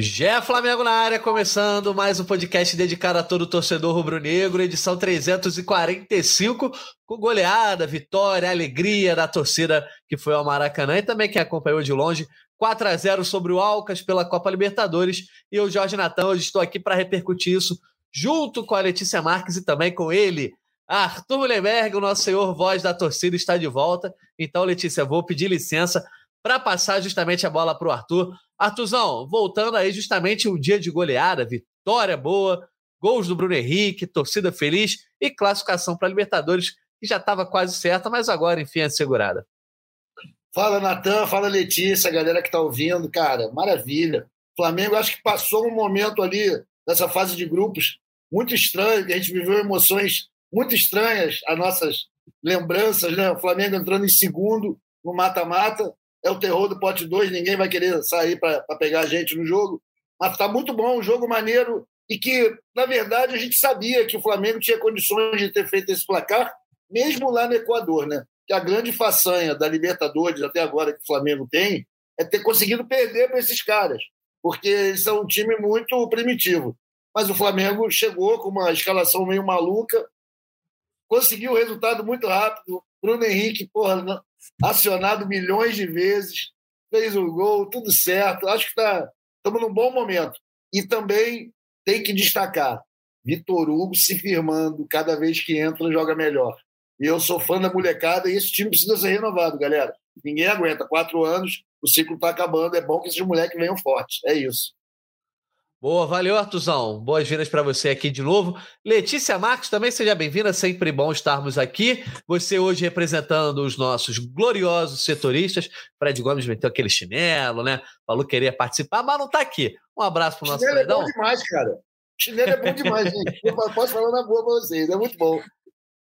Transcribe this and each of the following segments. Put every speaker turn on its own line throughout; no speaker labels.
Gé Flamengo na área, começando mais um podcast dedicado a todo torcedor rubro-negro, edição 345, com goleada, vitória, alegria da torcida que foi ao Maracanã e também quem acompanhou de longe. 4 a 0 sobre o Alcas pela Copa Libertadores. E eu, Jorge Natan, hoje estou aqui para repercutir isso junto com a Letícia Marques e também com ele, Arthur Mullenberg, o nosso senhor voz da torcida, está de volta. Então, Letícia, vou pedir licença para passar justamente a bola para o Arthur. Arthurzão, voltando aí justamente um dia de goleada, vitória boa, gols do Bruno Henrique, torcida feliz e classificação para a Libertadores, que já estava quase certa, mas agora, enfim, é assegurada.
Fala, Natan, fala, Letícia, galera que está ouvindo. Cara, maravilha. O Flamengo acho que passou um momento ali, nessa fase de grupos, muito estranho, que a gente viveu emoções muito estranhas, as nossas lembranças, né? O Flamengo entrando em segundo no mata-mata, é o terror do pote 2, ninguém vai querer sair para pegar a gente no jogo. Mas está muito bom, um jogo maneiro e que, na verdade, a gente sabia que o Flamengo tinha condições de ter feito esse placar, mesmo lá no Equador, né? Que a grande façanha da Libertadores até agora que o Flamengo tem é ter conseguido perder para esses caras, porque eles são um time muito primitivo. Mas o Flamengo chegou com uma escalação meio maluca, conseguiu o resultado muito rápido. Bruno Henrique, porra, acionado milhões de vezes, fez o gol, tudo certo. Acho que tá, estamos num bom momento. E também tem que destacar: Vitor Hugo se firmando, cada vez que entra, joga melhor. E eu sou fã da molecada e esse time precisa ser renovado, galera. Ninguém aguenta. Quatro anos, o ciclo está acabando. É bom que esses moleques venham fortes. É isso.
Boa, valeu, Artuzão. Boas-vindas para você aqui de novo. Letícia Marques, também seja bem-vinda, sempre bom estarmos aqui. Você hoje representando os nossos gloriosos setoristas. Fred Gomes meteu aquele chinelo, né? Falou que queria participar, mas não está aqui. Um abraço para o nosso
Chinelo
Fredão.
é bom demais, cara. Chinelo é bom demais, gente. Eu posso falar na boa para vocês, é muito bom.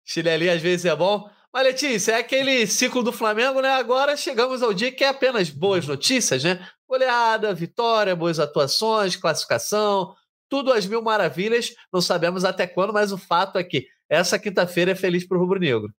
Chinelinho às vezes é bom. Mas, Letícia, é aquele ciclo do Flamengo, né? Agora chegamos ao dia que é apenas boas notícias, né? Goleada, vitória, boas atuações, classificação, tudo às mil maravilhas. Não sabemos até quando, mas o fato é que essa quinta-feira é feliz para o Rubro Negro.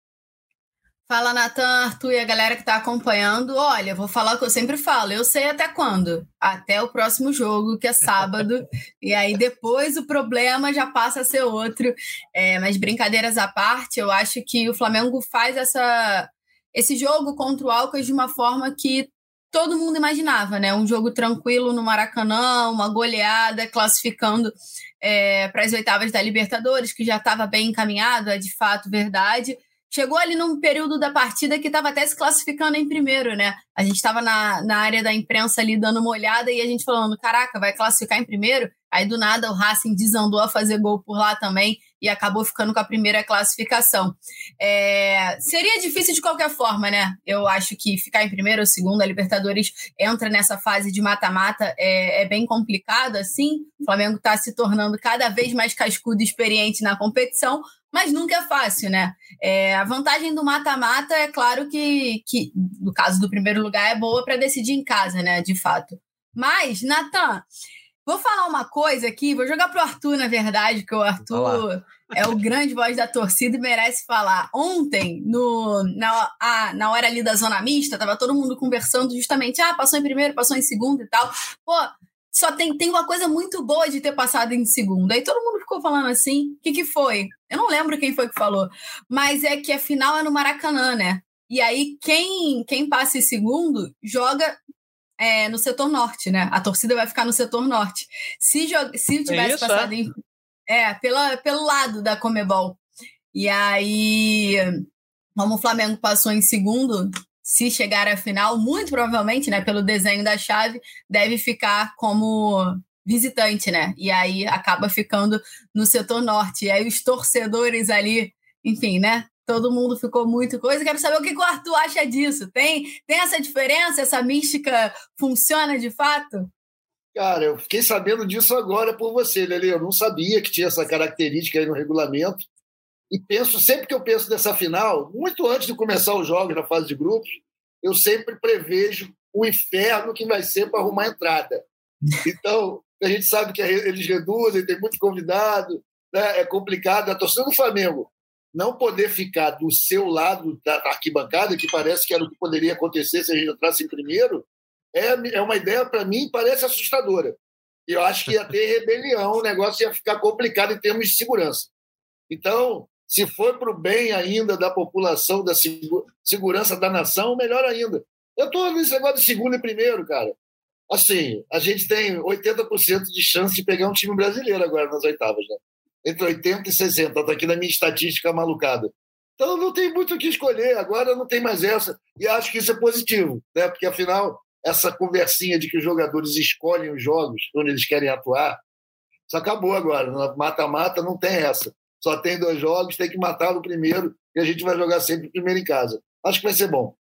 Fala, Natan, Arthur e a galera que está acompanhando. Olha, vou falar o que eu sempre falo. Eu sei até quando. Até o próximo jogo, que é sábado. e aí depois o problema já passa a ser outro. É, mas brincadeiras à parte, eu acho que o Flamengo faz essa, esse jogo contra o Alcas de uma forma que todo mundo imaginava, né? Um jogo tranquilo no Maracanã, uma goleada, classificando é, para as oitavas da Libertadores, que já estava bem encaminhado, é de fato verdade. Chegou ali num período da partida que estava até se classificando em primeiro, né? A gente estava na, na área da imprensa ali dando uma olhada e a gente falando: caraca, vai classificar em primeiro? Aí do nada o Racing desandou a fazer gol por lá também e acabou ficando com a primeira classificação. É, seria difícil de qualquer forma, né? Eu acho que ficar em primeiro ou segundo, a Libertadores entra nessa fase de mata-mata, é, é, bem complicado assim. O Flamengo está se tornando cada vez mais cascudo e experiente na competição, mas nunca é fácil, né? É, a vantagem do mata-mata é claro que, que, no caso do primeiro lugar, é boa para decidir em casa, né? De fato. Mas, Natan, Vou falar uma coisa aqui, vou jogar pro Arthur, na verdade, que o Arthur é o grande voz da torcida e merece falar. Ontem, no, na, a, na hora ali da zona mista, tava todo mundo conversando justamente, ah, passou em primeiro, passou em segundo e tal. Pô, só tem, tem uma coisa muito boa de ter passado em segundo. Aí todo mundo ficou falando assim, o que que foi? Eu não lembro quem foi que falou, mas é que a final é no Maracanã, né? E aí, quem, quem passa em segundo joga é, no setor norte, né? A torcida vai ficar no setor norte. Se, se tivesse é isso, passado é? em. É, pela, pelo lado da Comebol. E aí, como o Flamengo passou em segundo, se chegar à final, muito provavelmente, né, pelo desenho da chave, deve ficar como visitante, né? E aí acaba ficando no setor norte. E aí os torcedores ali, enfim, né? Todo mundo ficou muito coisa. Quero saber o que o Arthur acha disso. Tem, tem essa diferença? Essa mística funciona de fato?
Cara, eu fiquei sabendo disso agora por você, Lele. Eu não sabia que tinha essa característica aí no regulamento. E penso, sempre que eu penso nessa final, muito antes de começar os jogos na fase de grupos, eu sempre prevejo o inferno que vai ser para arrumar a entrada. Então, a gente sabe que eles reduzem, tem muito convidado, né? é complicado. A torcida do Flamengo não poder ficar do seu lado da arquibancada, que parece que era o que poderia acontecer se a gente entrasse em primeiro, é, é uma ideia, para mim, parece assustadora. Eu acho que ia ter rebelião, o negócio ia ficar complicado em termos de segurança. Então, se for para o bem ainda da população, da segurança da nação, melhor ainda. Eu estou nesse negócio de segundo e primeiro, cara. Assim, a gente tem 80% de chance de pegar um time brasileiro agora nas oitavas, né? Entre 80 e 60, está aqui na minha estatística malucada. Então não tem muito o que escolher, agora não tem mais essa. E acho que isso é positivo, né? porque afinal, essa conversinha de que os jogadores escolhem os jogos onde eles querem atuar, isso acabou agora. Mata-mata não tem essa. Só tem dois jogos, tem que matar no primeiro e a gente vai jogar sempre primeiro em casa. Acho que vai ser bom.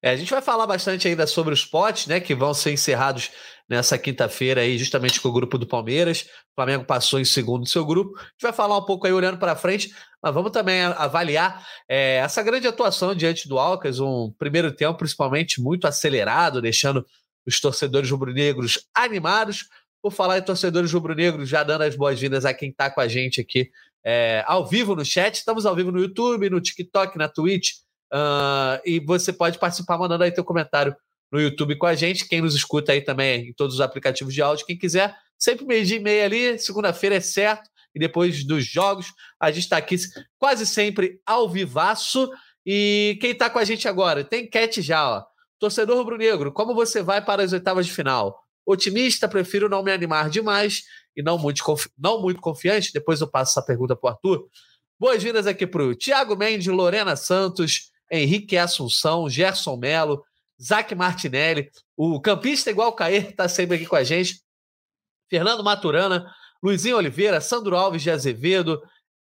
É, a gente vai falar bastante ainda sobre os potes, né, que vão ser encerrados nessa quinta-feira aí, justamente com o grupo do Palmeiras. O Flamengo passou em segundo no seu grupo. A gente vai falar um pouco aí olhando para frente, mas vamos também avaliar é, essa grande atuação diante do Alcas, um primeiro tempo principalmente muito acelerado, deixando os torcedores rubro-negros animados. Por falar em torcedores rubro-negros, já dando as boas-vindas a quem está com a gente aqui é, ao vivo no chat. Estamos ao vivo no YouTube, no TikTok, na Twitch Uh, e você pode participar mandando aí teu comentário no YouTube com a gente. Quem nos escuta aí também em todos os aplicativos de áudio, quem quiser, sempre meio dia e meia ali, segunda-feira é certo. E depois dos jogos, a gente está aqui quase sempre ao vivaço. E quem está com a gente agora? Tem enquete já, ó. Torcedor rubro-negro, como você vai para as oitavas de final? Otimista, prefiro não me animar demais e não muito, confi não muito confiante. Depois eu passo essa pergunta para o Arthur. Boas-vindas aqui para o Tiago Mendes, Lorena Santos, Henrique Assunção, Gerson Melo, Zac Martinelli, o campista igual o está sempre aqui com a gente, Fernando Maturana, Luizinho Oliveira, Sandro Alves de Azevedo,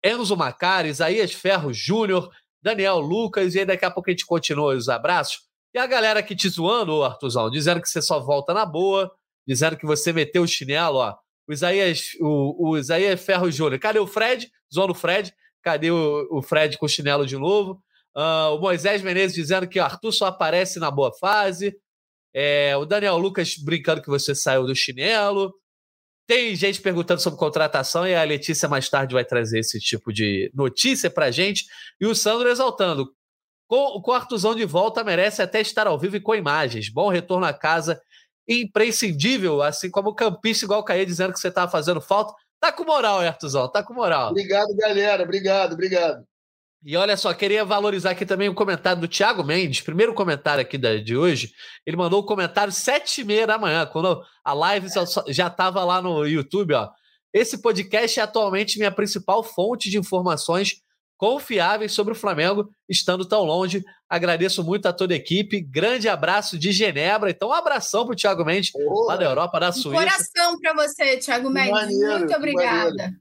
Enzo Macari, Isaías Ferro Júnior, Daniel Lucas, e aí daqui a pouco a gente continua os abraços. E a galera aqui te zoando, Artuzão, dizendo que você só volta na boa, dizendo que você meteu o chinelo, ó. O Isaías, o, o Isaías Ferro Júnior. Cadê o Fred? Zoando o Fred. Cadê o, o Fred com o chinelo de novo? Uh, o Moisés Menezes dizendo que o Arthur só aparece na boa fase. É, o Daniel Lucas brincando que você saiu do chinelo. Tem gente perguntando sobre contratação e a Letícia mais tarde vai trazer esse tipo de notícia pra gente. E o Sandro exaltando. Com, o Artuzão de volta, merece até estar ao vivo e com imagens. Bom retorno à casa, imprescindível, assim como o campista igual o Caê dizendo que você estava fazendo falta. Tá com moral, Artuzão, tá com moral.
Obrigado, galera. Obrigado, obrigado.
E olha só, queria valorizar aqui também o comentário do Thiago Mendes, primeiro comentário aqui da, de hoje. Ele mandou o um comentário sete e meia da manhã, quando a live já estava lá no YouTube. Ó. Esse podcast é atualmente minha principal fonte de informações confiáveis sobre o Flamengo, estando tão longe. Agradeço muito a toda a equipe. Grande abraço de Genebra. Então, um abração para o Thiago Mendes, lá da Europa, da Suíça. Um
coração para você, Thiago Mendes. Maneiro, muito obrigada.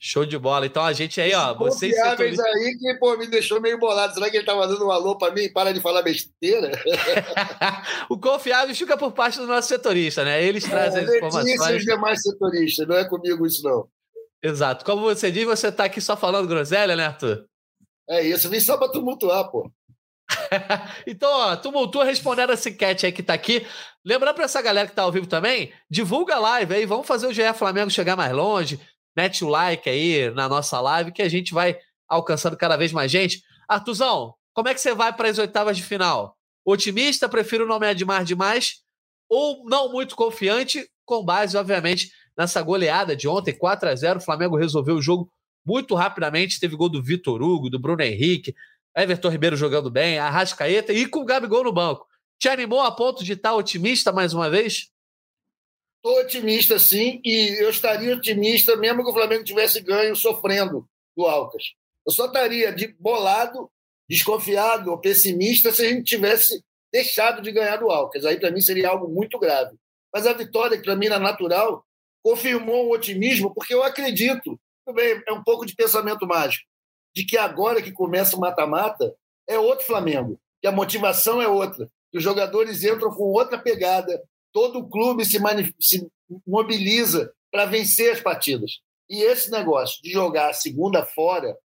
Show de bola. Então a gente aí, ó. Vocês
setoristas... aí que pô, me deixou meio bolado. Será que ele tava dando um alô para mim? Para de falar besteira.
o confiável fica por parte do nosso setorista, né? Eles é, trazem as informações.
E os demais setoristas, não é comigo isso, não.
Exato. Como você diz, você tá aqui só falando groselha, né, Arthur?
É isso, vim só para tumultuar, pô.
então, ó, tumultua respondendo essa enquete aí que tá aqui. Lembrando para essa galera que tá ao vivo também, divulga a live aí, vamos fazer o GE Flamengo chegar mais longe mete o like aí na nossa live que a gente vai alcançando cada vez mais gente. Artuzão, como é que você vai para as oitavas de final? Otimista, prefiro não me admar demais ou não muito confiante, com base, obviamente, nessa goleada de ontem, 4 a 0 O Flamengo resolveu o jogo muito rapidamente. Teve gol do Vitor Hugo, do Bruno Henrique, Everton Ribeiro jogando bem, Arrascaeta e com o Gabigol no banco. Te animou a ponto de estar otimista mais uma vez?
Estou otimista, sim, e eu estaria otimista mesmo que o Flamengo tivesse ganho sofrendo do Alcas. Eu só estaria de bolado, desconfiado ou pessimista se a gente tivesse deixado de ganhar do Alcas. Aí, para mim, seria algo muito grave. Mas a vitória, que para mim era natural, confirmou o otimismo, porque eu acredito, também é um pouco de pensamento mágico, de que agora que começa o mata-mata, é outro Flamengo, que a motivação é outra, que os jogadores entram com outra pegada, todo o clube se, se mobiliza para vencer as partidas. E esse negócio de jogar a segunda fora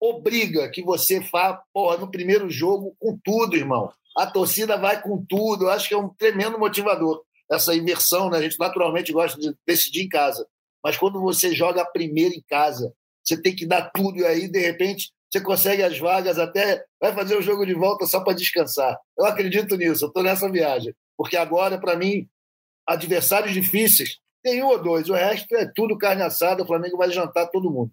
obriga que você vá no primeiro jogo com tudo, irmão. A torcida vai com tudo. Eu acho que é um tremendo motivador essa inversão. Né? A gente naturalmente gosta de decidir em casa. Mas quando você joga primeiro em casa, você tem que dar tudo e aí, de repente, você consegue as vagas até. Vai fazer o jogo de volta só para descansar. Eu acredito nisso, eu estou nessa viagem porque agora, para mim, adversários difíceis Tem um ou dois, o resto é tudo carne assada, o Flamengo vai jantar todo mundo.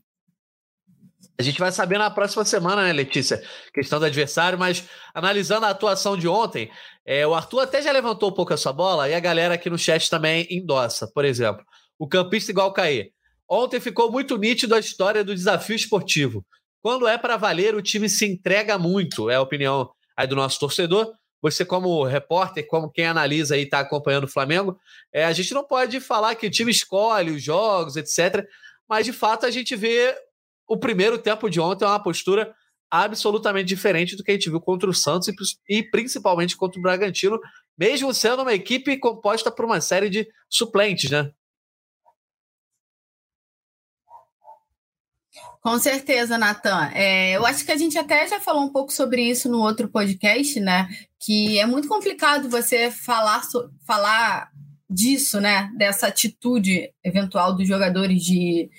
A gente vai saber na próxima semana, né, Letícia? Questão do adversário, mas analisando a atuação de ontem, é, o Arthur até já levantou um pouco a sua bola e a galera aqui no chat também endossa. Por exemplo, o campista igual Caê. Ontem ficou muito nítido a história do desafio esportivo. Quando é para valer, o time se entrega muito, é a opinião aí do nosso torcedor. Você, como repórter, como quem analisa e está acompanhando o Flamengo, é, a gente não pode falar que o time escolhe os jogos, etc. Mas, de fato, a gente vê o primeiro tempo de ontem é uma postura absolutamente diferente do que a gente viu contra o Santos e, principalmente contra o Bragantino, mesmo sendo uma equipe composta por uma série de suplentes, né?
Com certeza, Natan. É, eu acho que a gente até já falou um pouco sobre isso no outro podcast, né? Que é muito complicado você falar, falar disso, né? Dessa atitude eventual dos jogadores de,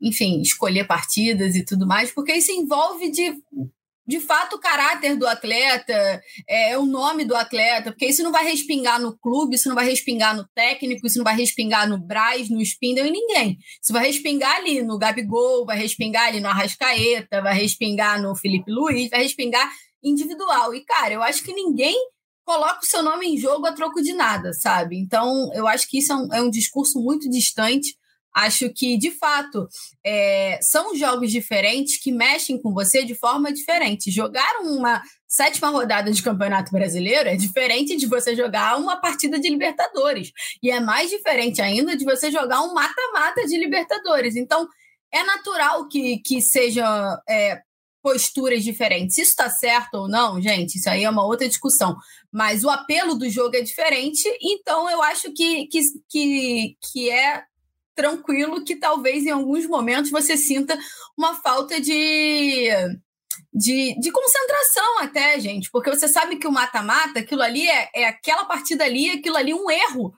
enfim, escolher partidas e tudo mais, porque isso envolve de, de fato o caráter do atleta, é, o nome do atleta, porque isso não vai respingar no clube, isso não vai respingar no técnico, isso não vai respingar no Braz, no Spindle e ninguém. Isso vai respingar ali no Gabigol, vai respingar ali no Arrascaeta, vai respingar no Felipe Luiz, vai respingar individual. E, cara, eu acho que ninguém coloca o seu nome em jogo a troco de nada, sabe? Então, eu acho que isso é um, é um discurso muito distante Acho que, de fato, é, são jogos diferentes que mexem com você de forma diferente. Jogar uma sétima rodada de Campeonato Brasileiro é diferente de você jogar uma partida de Libertadores. E é mais diferente ainda de você jogar um mata-mata de Libertadores. Então, é natural que, que sejam é, posturas diferentes. Isso está certo ou não, gente, isso aí é uma outra discussão. Mas o apelo do jogo é diferente, então eu acho que, que, que, que é tranquilo que talvez em alguns momentos você sinta uma falta de, de, de concentração até, gente, porque você sabe que o mata-mata, aquilo ali é, é aquela partida ali, aquilo ali, um erro.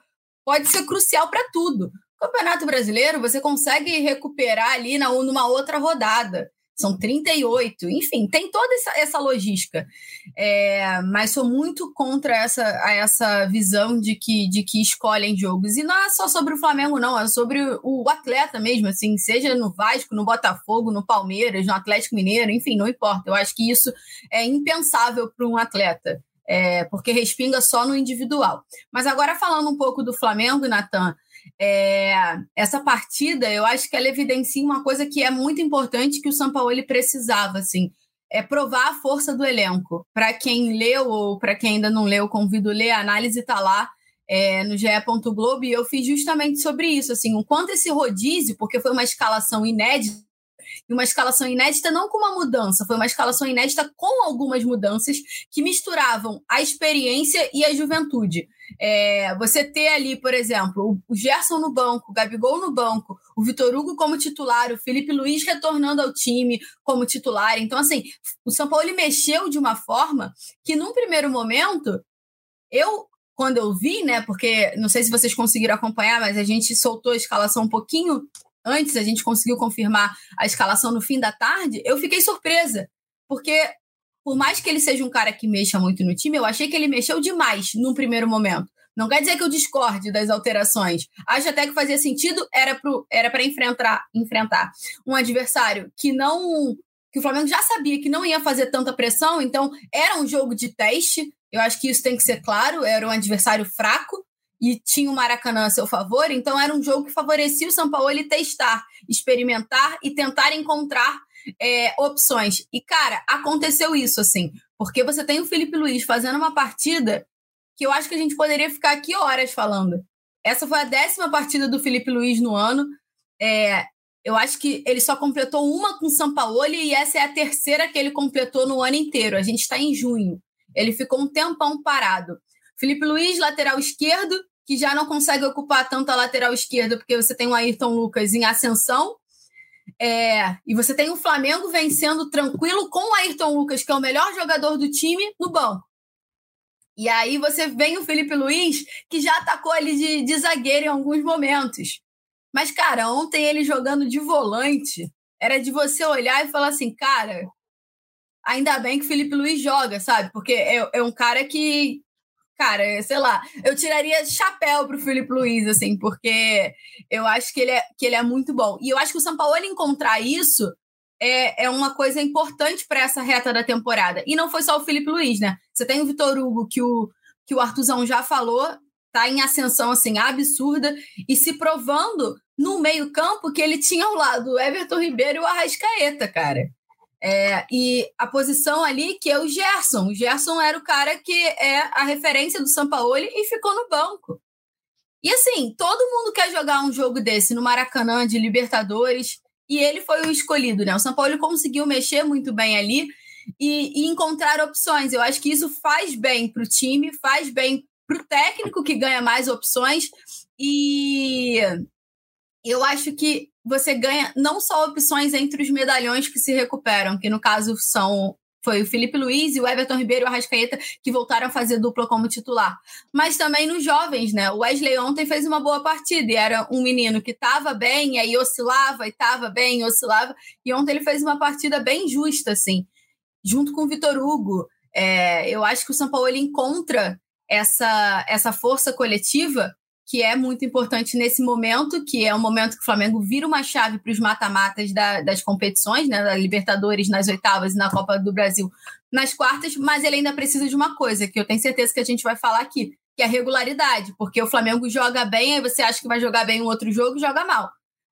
Pode ser crucial para tudo. Campeonato Brasileiro, você consegue recuperar ali na, numa outra rodada são 38, enfim, tem toda essa, essa logística. É, mas sou muito contra essa, essa visão de que, de que escolhem jogos. E não é só sobre o Flamengo, não, é sobre o, atleta mesmo, assim, seja no Vasco, no Botafogo, no Palmeiras, no Atlético Mineiro, enfim, não importa. Eu acho que isso é impensável para um atleta. É, porque respinga só no individual. Mas agora falando um pouco do Flamengo, Natan, é, essa partida, eu acho que ela evidencia uma coisa que é muito importante que o São Paulo ele precisava, assim, é provar a força do elenco. Para quem leu ou para quem ainda não leu, convido a ler, a análise está lá é, no GE. Globo e eu fiz justamente sobre isso, assim, o quanto esse rodízio, porque foi uma escalação inédita, e uma escalação inédita não com uma mudança, foi uma escalação inédita com algumas mudanças que misturavam a experiência e a juventude. É, você ter ali, por exemplo, o Gerson no banco, o Gabigol no banco, o Vitor Hugo como titular, o Felipe Luiz retornando ao time como titular. Então, assim, o São Paulo mexeu de uma forma que, num primeiro momento, eu quando eu vi, né? Porque não sei se vocês conseguiram acompanhar, mas a gente soltou a escalação um pouquinho antes, a gente conseguiu confirmar a escalação no fim da tarde. Eu fiquei surpresa, porque por mais que ele seja um cara que mexa muito no time, eu achei que ele mexeu demais num primeiro momento. Não quer dizer que eu discorde das alterações. Acho até que fazia sentido, era para era enfrentar, enfrentar um adversário que não. que o Flamengo já sabia que não ia fazer tanta pressão, então era um jogo de teste. Eu acho que isso tem que ser claro, era um adversário fraco e tinha o Maracanã a seu favor, então era um jogo que favorecia o São Paulo ele testar, experimentar e tentar encontrar é, opções. E, cara, aconteceu isso, assim, porque você tem o Felipe Luiz fazendo uma partida que eu acho que a gente poderia ficar aqui horas falando. Essa foi a décima partida do Felipe Luiz no ano. É, eu acho que ele só completou uma com o São Paulo e essa é a terceira que ele completou no ano inteiro. A gente está em junho. Ele ficou um tempão parado. Felipe Luiz, lateral esquerdo, que já não consegue ocupar tanto a lateral esquerda, porque você tem o Ayrton Lucas em ascensão, é, e você tem o Flamengo vencendo tranquilo com o Ayrton Lucas, que é o melhor jogador do time, no banco. E aí você vem o Felipe Luiz, que já atacou ali de, de zagueiro em alguns momentos. Mas, cara, ontem ele jogando de volante, era de você olhar e falar assim, cara, ainda bem que o Felipe Luiz joga, sabe? Porque é, é um cara que, cara, sei lá, eu tiraria chapéu pro Felipe Luiz, assim, porque eu acho que ele é, que ele é muito bom. E eu acho que o São Paulo encontrar isso é, é uma coisa importante para essa reta da temporada. E não foi só o Felipe Luiz, né? Você tem o Vitor Hugo, que o, que o Artuzão já falou, tá em ascensão, assim, absurda, e se provando no meio-campo que ele tinha ao lado o Everton Ribeiro e o Arrascaeta, cara. É, e a posição ali que é o Gerson. O Gerson era o cara que é a referência do Sampaoli e ficou no banco. E assim, todo mundo quer jogar um jogo desse no Maracanã de Libertadores e ele foi o escolhido, né? O São Paulo conseguiu mexer muito bem ali e, e encontrar opções. Eu acho que isso faz bem para o time, faz bem para o técnico que ganha mais opções e eu acho que você ganha não só opções entre os medalhões que se recuperam, que no caso são foi o Felipe Luiz e o Everton Ribeiro e o Arrascaeta que voltaram a fazer dupla como titular. Mas também nos jovens, né? O Wesley ontem fez uma boa partida e era um menino que estava bem, e aí oscilava, e estava bem, oscilava. E ontem ele fez uma partida bem justa, assim, junto com o Vitor Hugo. É, eu acho que o São Paulo encontra essa, essa força coletiva que é muito importante nesse momento, que é um momento que o Flamengo vira uma chave para os mata-matas da, das competições, né, da Libertadores nas oitavas e na Copa do Brasil nas quartas, mas ele ainda precisa de uma coisa, que eu tenho certeza que a gente vai falar aqui, que é a regularidade, porque o Flamengo joga bem, aí você acha que vai jogar bem um outro jogo, joga mal.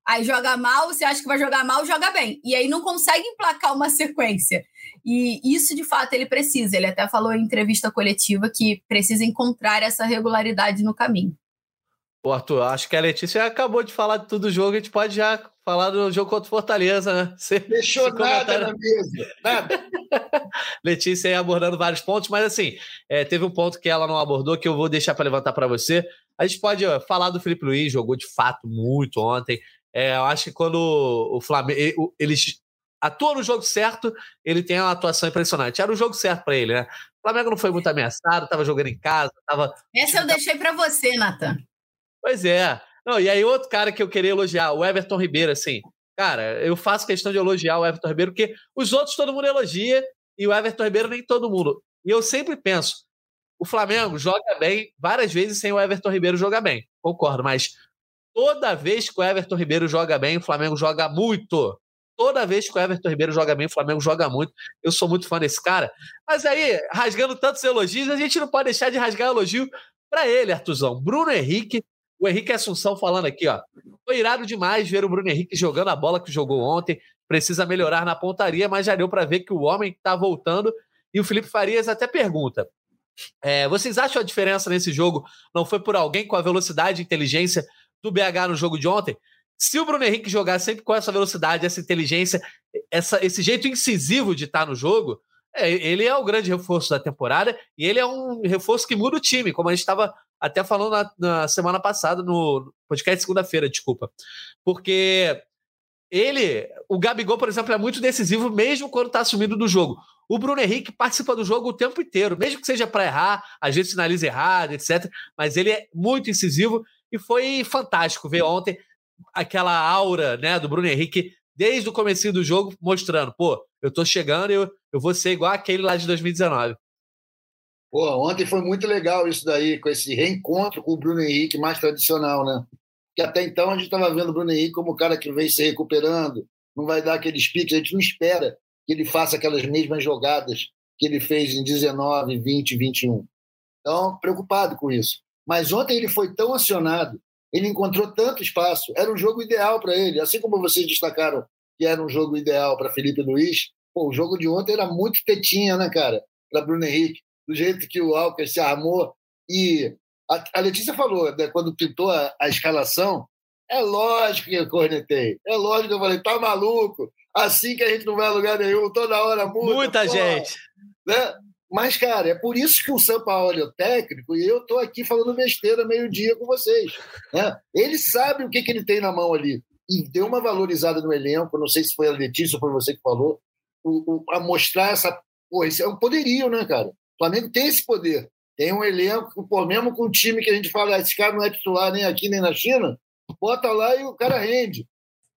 Aí joga mal, você acha que vai jogar mal, joga bem. E aí não consegue emplacar uma sequência. E isso, de fato, ele precisa. Ele até falou em entrevista coletiva que precisa encontrar essa regularidade no caminho.
Pô, Arthur, acho que a Letícia acabou de falar de tudo o jogo, a gente pode já falar do jogo contra o Fortaleza, né?
Deixou nada na mesa, nada.
Letícia aí abordando vários pontos, mas assim, é, teve um ponto que ela não abordou que eu vou deixar para levantar para você. A gente pode ó, falar do Felipe Luiz, jogou de fato muito ontem. É, eu acho que quando o Flamengo. Eles atua no jogo certo, ele tem uma atuação impressionante. Era o jogo certo para ele, né? O Flamengo não foi muito ameaçado, estava jogando em casa, tava.
Essa eu deixei para você, Nathan.
Pois é. Não, e aí outro cara que eu queria elogiar, o Everton Ribeiro, assim. Cara, eu faço questão de elogiar o Everton Ribeiro, porque os outros todo mundo elogia e o Everton Ribeiro nem todo mundo. E eu sempre penso, o Flamengo joga bem várias vezes sem o Everton Ribeiro jogar bem. Concordo, mas toda vez que o Everton Ribeiro joga bem, o Flamengo joga muito. Toda vez que o Everton Ribeiro joga bem, o Flamengo joga muito. Eu sou muito fã desse cara. Mas aí, rasgando tantos elogios, a gente não pode deixar de rasgar elogio para ele, Artuzão. Bruno Henrique o Henrique Assunção falando aqui, ó. Foi irado demais ver o Bruno Henrique jogando a bola que jogou ontem. Precisa melhorar na pontaria, mas já deu para ver que o homem está voltando. E o Felipe Farias até pergunta: é, vocês acham a diferença nesse jogo não foi por alguém com a velocidade e inteligência do BH no jogo de ontem? Se o Bruno Henrique jogar sempre com essa velocidade, essa inteligência, essa, esse jeito incisivo de estar tá no jogo, é, ele é o grande reforço da temporada e ele é um reforço que muda o time, como a gente estava até falando na, na, semana passada, no podcast segunda-feira, desculpa. Porque ele, o Gabigol, por exemplo, é muito decisivo mesmo quando está assumindo do jogo. O Bruno Henrique participa do jogo o tempo inteiro, mesmo que seja para errar, às vezes finaliza errado, etc. Mas ele é muito incisivo e foi fantástico ver ontem aquela aura né, do Bruno Henrique desde o começo do jogo, mostrando, pô, eu tô chegando e eu, eu vou ser igual aquele lá de 2019.
Pô, ontem foi muito legal isso daí, com esse reencontro com o Bruno Henrique mais tradicional, né? Que até então a gente estava vendo o Bruno Henrique como o cara que vem se recuperando, não vai dar aqueles piques, a gente não espera que ele faça aquelas mesmas jogadas que ele fez em 19, 20, 21. Então, preocupado com isso. Mas ontem ele foi tão acionado, ele encontrou tanto espaço, era um jogo ideal para ele, assim como vocês destacaram que era um jogo ideal para Felipe Luiz. Pô, o jogo de ontem era muito tetinha, né, cara, para Bruno Henrique do jeito que o Alckmin se armou. E a, a Letícia falou, né, quando pintou a, a, escalação, é lógico que eu cornetei. É lógico que eu falei, tá maluco? Assim que a gente não vai a lugar nenhum, toda hora muda.
Muita gente.
Né? Mas, cara, é por isso que o São Paulo é o técnico e eu estou aqui falando besteira meio-dia com vocês. Né? Ele sabe o que, que ele tem na mão ali. E deu uma valorizada no elenco, não sei se foi a Letícia ou foi você que falou, o, o, a mostrar essa. Pô, esse é um poderio, né, cara? O Flamengo tem esse poder. Tem um elenco, pô, mesmo com um time que a gente fala, esse cara não é titular nem aqui nem na China, bota lá e o cara rende.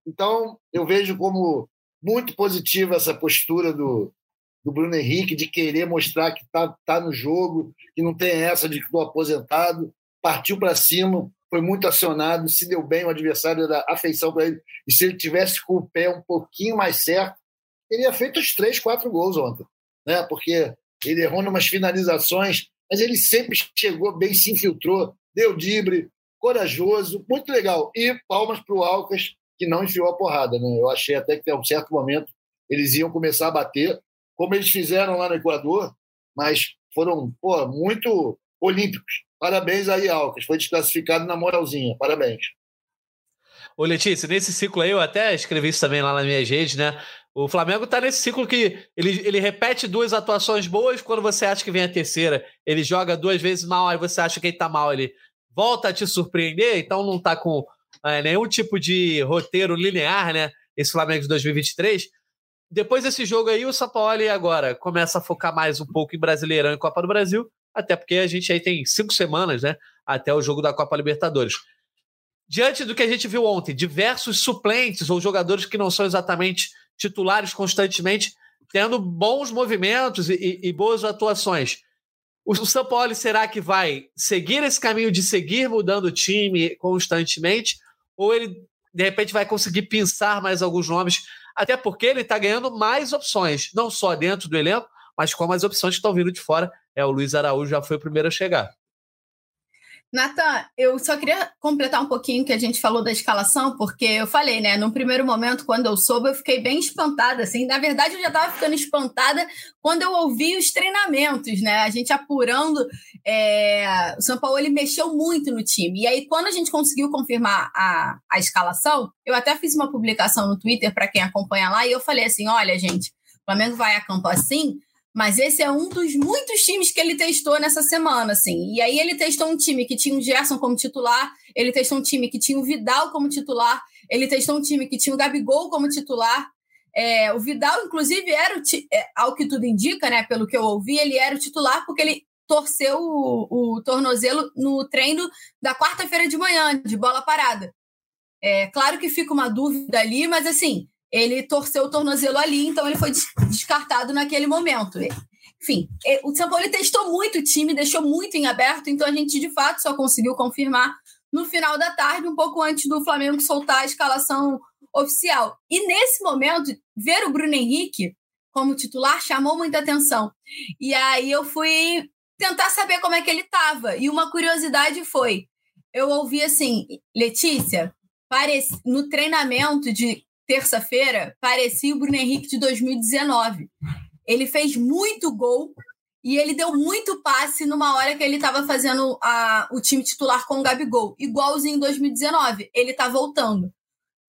Então, eu vejo como muito positiva essa postura do, do Bruno Henrique, de querer mostrar que está tá no jogo, que não tem essa de que estou aposentado. Partiu para cima, foi muito acionado, se deu bem, o adversário da afeição para ele. E se ele tivesse com o pé um pouquinho mais certo, teria feito os três, quatro gols ontem. Né? Porque ele errou umas finalizações, mas ele sempre chegou bem, se infiltrou, deu dibre, corajoso, muito legal. E palmas para o Alcas, que não enfiou a porrada. Né? Eu achei até que, em um certo momento, eles iam começar a bater, como eles fizeram lá no Equador, mas foram pô, muito olímpicos. Parabéns aí, Alcas. Foi desclassificado na moralzinha. Parabéns.
Ô, Letícia, nesse ciclo aí, eu até escrevi isso também lá na minha rede, né? O Flamengo tá nesse ciclo que ele, ele repete duas atuações boas, quando você acha que vem a terceira, ele joga duas vezes mal, aí você acha que ele tá mal, ele volta a te surpreender, então não tá com é, nenhum tipo de roteiro linear, né? Esse Flamengo de 2023. Depois desse jogo aí, o Sampaoli agora começa a focar mais um pouco em Brasileirão e Copa do Brasil, até porque a gente aí tem cinco semanas, né? Até o jogo da Copa Libertadores. Diante do que a gente viu ontem, diversos suplentes ou jogadores que não são exatamente titulares constantemente, tendo bons movimentos e, e, boas atuações. O, o São Paulo será que vai seguir esse caminho de seguir mudando o time constantemente? Ou ele, de repente, vai conseguir pensar mais alguns nomes até porque ele está ganhando mais opções, não só dentro do elenco, mas como as opções que estão vindo de fora. É, o Luiz Araújo já foi o primeiro a chegar.
Natan, eu só queria completar um pouquinho que a gente falou da escalação, porque eu falei, né? Num primeiro momento, quando eu soube, eu fiquei bem espantada, assim. Na verdade, eu já estava ficando espantada quando eu ouvi os treinamentos, né? A gente apurando. É... O São Paulo ele mexeu muito no time. E aí, quando a gente conseguiu confirmar a, a escalação, eu até fiz uma publicação no Twitter para quem acompanha lá, e eu falei assim: olha, gente, o Flamengo vai a campo assim, mas esse é um dos muitos times que ele testou nessa semana, assim. E aí ele testou um time que tinha o Gerson como titular, ele testou um time que tinha o Vidal como titular, ele testou um time que tinha o Gabigol como titular. É, o Vidal, inclusive, era o é, ao que tudo indica, né? Pelo que eu ouvi, ele era o titular porque ele torceu o, o tornozelo no treino da quarta-feira de manhã, de bola parada. É claro que fica uma dúvida ali, mas assim, ele torceu o tornozelo ali, então ele foi descartado naquele momento. Enfim, o São Paulo testou muito o time, deixou muito em aberto, então a gente de fato só conseguiu confirmar no final da tarde, um pouco antes do Flamengo soltar a escalação oficial. E nesse momento, ver o Bruno Henrique como titular chamou muita atenção. E aí eu fui tentar saber como é que ele estava. E uma curiosidade foi: eu ouvi assim, Letícia, parece, no treinamento de terça-feira, parecia o Bruno Henrique de 2019. Ele fez muito gol e ele deu muito passe numa hora que ele estava fazendo a, o time titular com o Gabigol, igualzinho em 2019. Ele está voltando.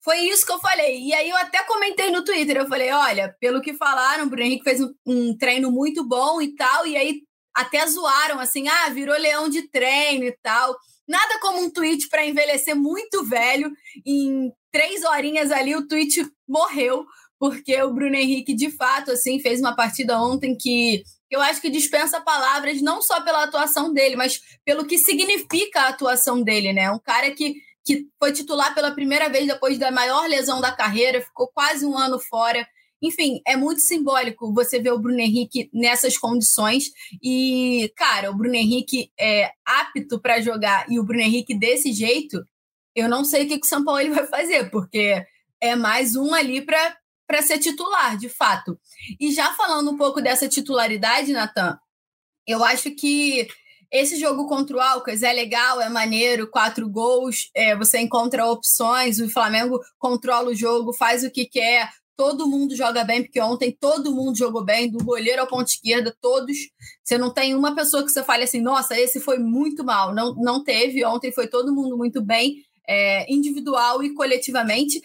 Foi isso que eu falei. E aí eu até comentei no Twitter. Eu falei: olha, pelo que falaram, o Bruno Henrique fez um, um treino muito bom e tal. E aí até zoaram assim: ah, virou leão de treino e tal. Nada como um tweet para envelhecer muito velho. Em três horinhas ali, o tweet morreu, porque o Bruno Henrique, de fato, assim, fez uma partida ontem que eu acho que dispensa palavras não só pela atuação dele, mas pelo que significa a atuação dele, né? Um cara que, que foi titular pela primeira vez depois da maior lesão da carreira, ficou quase um ano fora. Enfim, é muito simbólico você ver o Bruno Henrique nessas condições. E, cara, o Bruno Henrique é apto para jogar e o Bruno Henrique desse jeito, eu não sei o que, que o São Paulo ele vai fazer, porque é mais um ali para ser titular, de fato. E já falando um pouco dessa titularidade, Natan, eu acho que esse jogo contra o Alcas é legal, é maneiro, quatro gols, é, você encontra opções, o Flamengo controla o jogo, faz o que quer, todo mundo joga bem, porque ontem todo mundo jogou bem, do goleiro ao ponto esquerda, todos. Você não tem uma pessoa que você fale assim, nossa, esse foi muito mal. Não, não teve, ontem foi todo mundo muito bem, é, individual e coletivamente.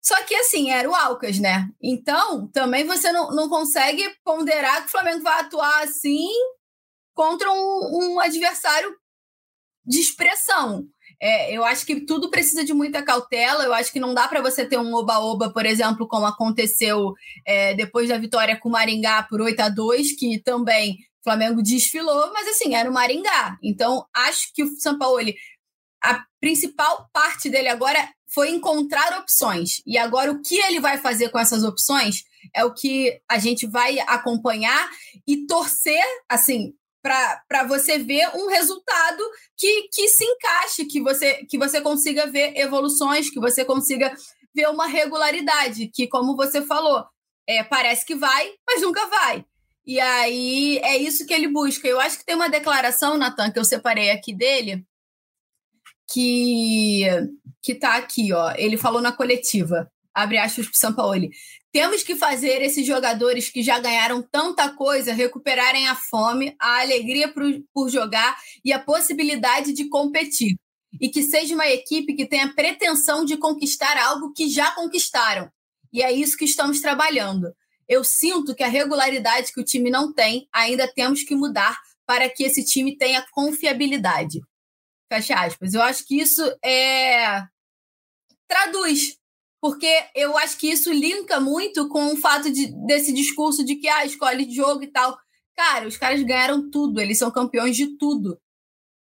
Só que assim, era o Alcas, né? Então, também você não, não consegue ponderar que o Flamengo vai atuar assim contra um, um adversário de expressão. É, eu acho que tudo precisa de muita cautela. Eu acho que não dá para você ter um oba-oba, por exemplo, como aconteceu é, depois da vitória com o Maringá por 8 a 2 que também o Flamengo desfilou, mas assim, era o Maringá. Então, acho que o São Paulo, a principal parte dele agora foi encontrar opções. E agora, o que ele vai fazer com essas opções é o que a gente vai acompanhar e torcer, assim, para você ver um resultado que, que se encaixe, que você, que você consiga ver evoluções, que você consiga ver uma regularidade, que, como você falou, é, parece que vai, mas nunca vai. E aí é isso que ele busca. Eu acho que tem uma declaração, Natan, que eu separei aqui dele, que que tá aqui, ó. Ele falou na coletiva, abre aspas pro São Paulo. Temos que fazer esses jogadores que já ganharam tanta coisa recuperarem a fome, a alegria por, por jogar e a possibilidade de competir. E que seja uma equipe que tenha pretensão de conquistar algo que já conquistaram. E é isso que estamos trabalhando. Eu sinto que a regularidade que o time não tem, ainda temos que mudar para que esse time tenha confiabilidade. Fecha aspas. Eu acho que isso é traduz porque eu acho que isso linka muito com o fato de, desse discurso de que ah, escolhe jogo e tal. Cara, os caras ganharam tudo, eles são campeões de tudo.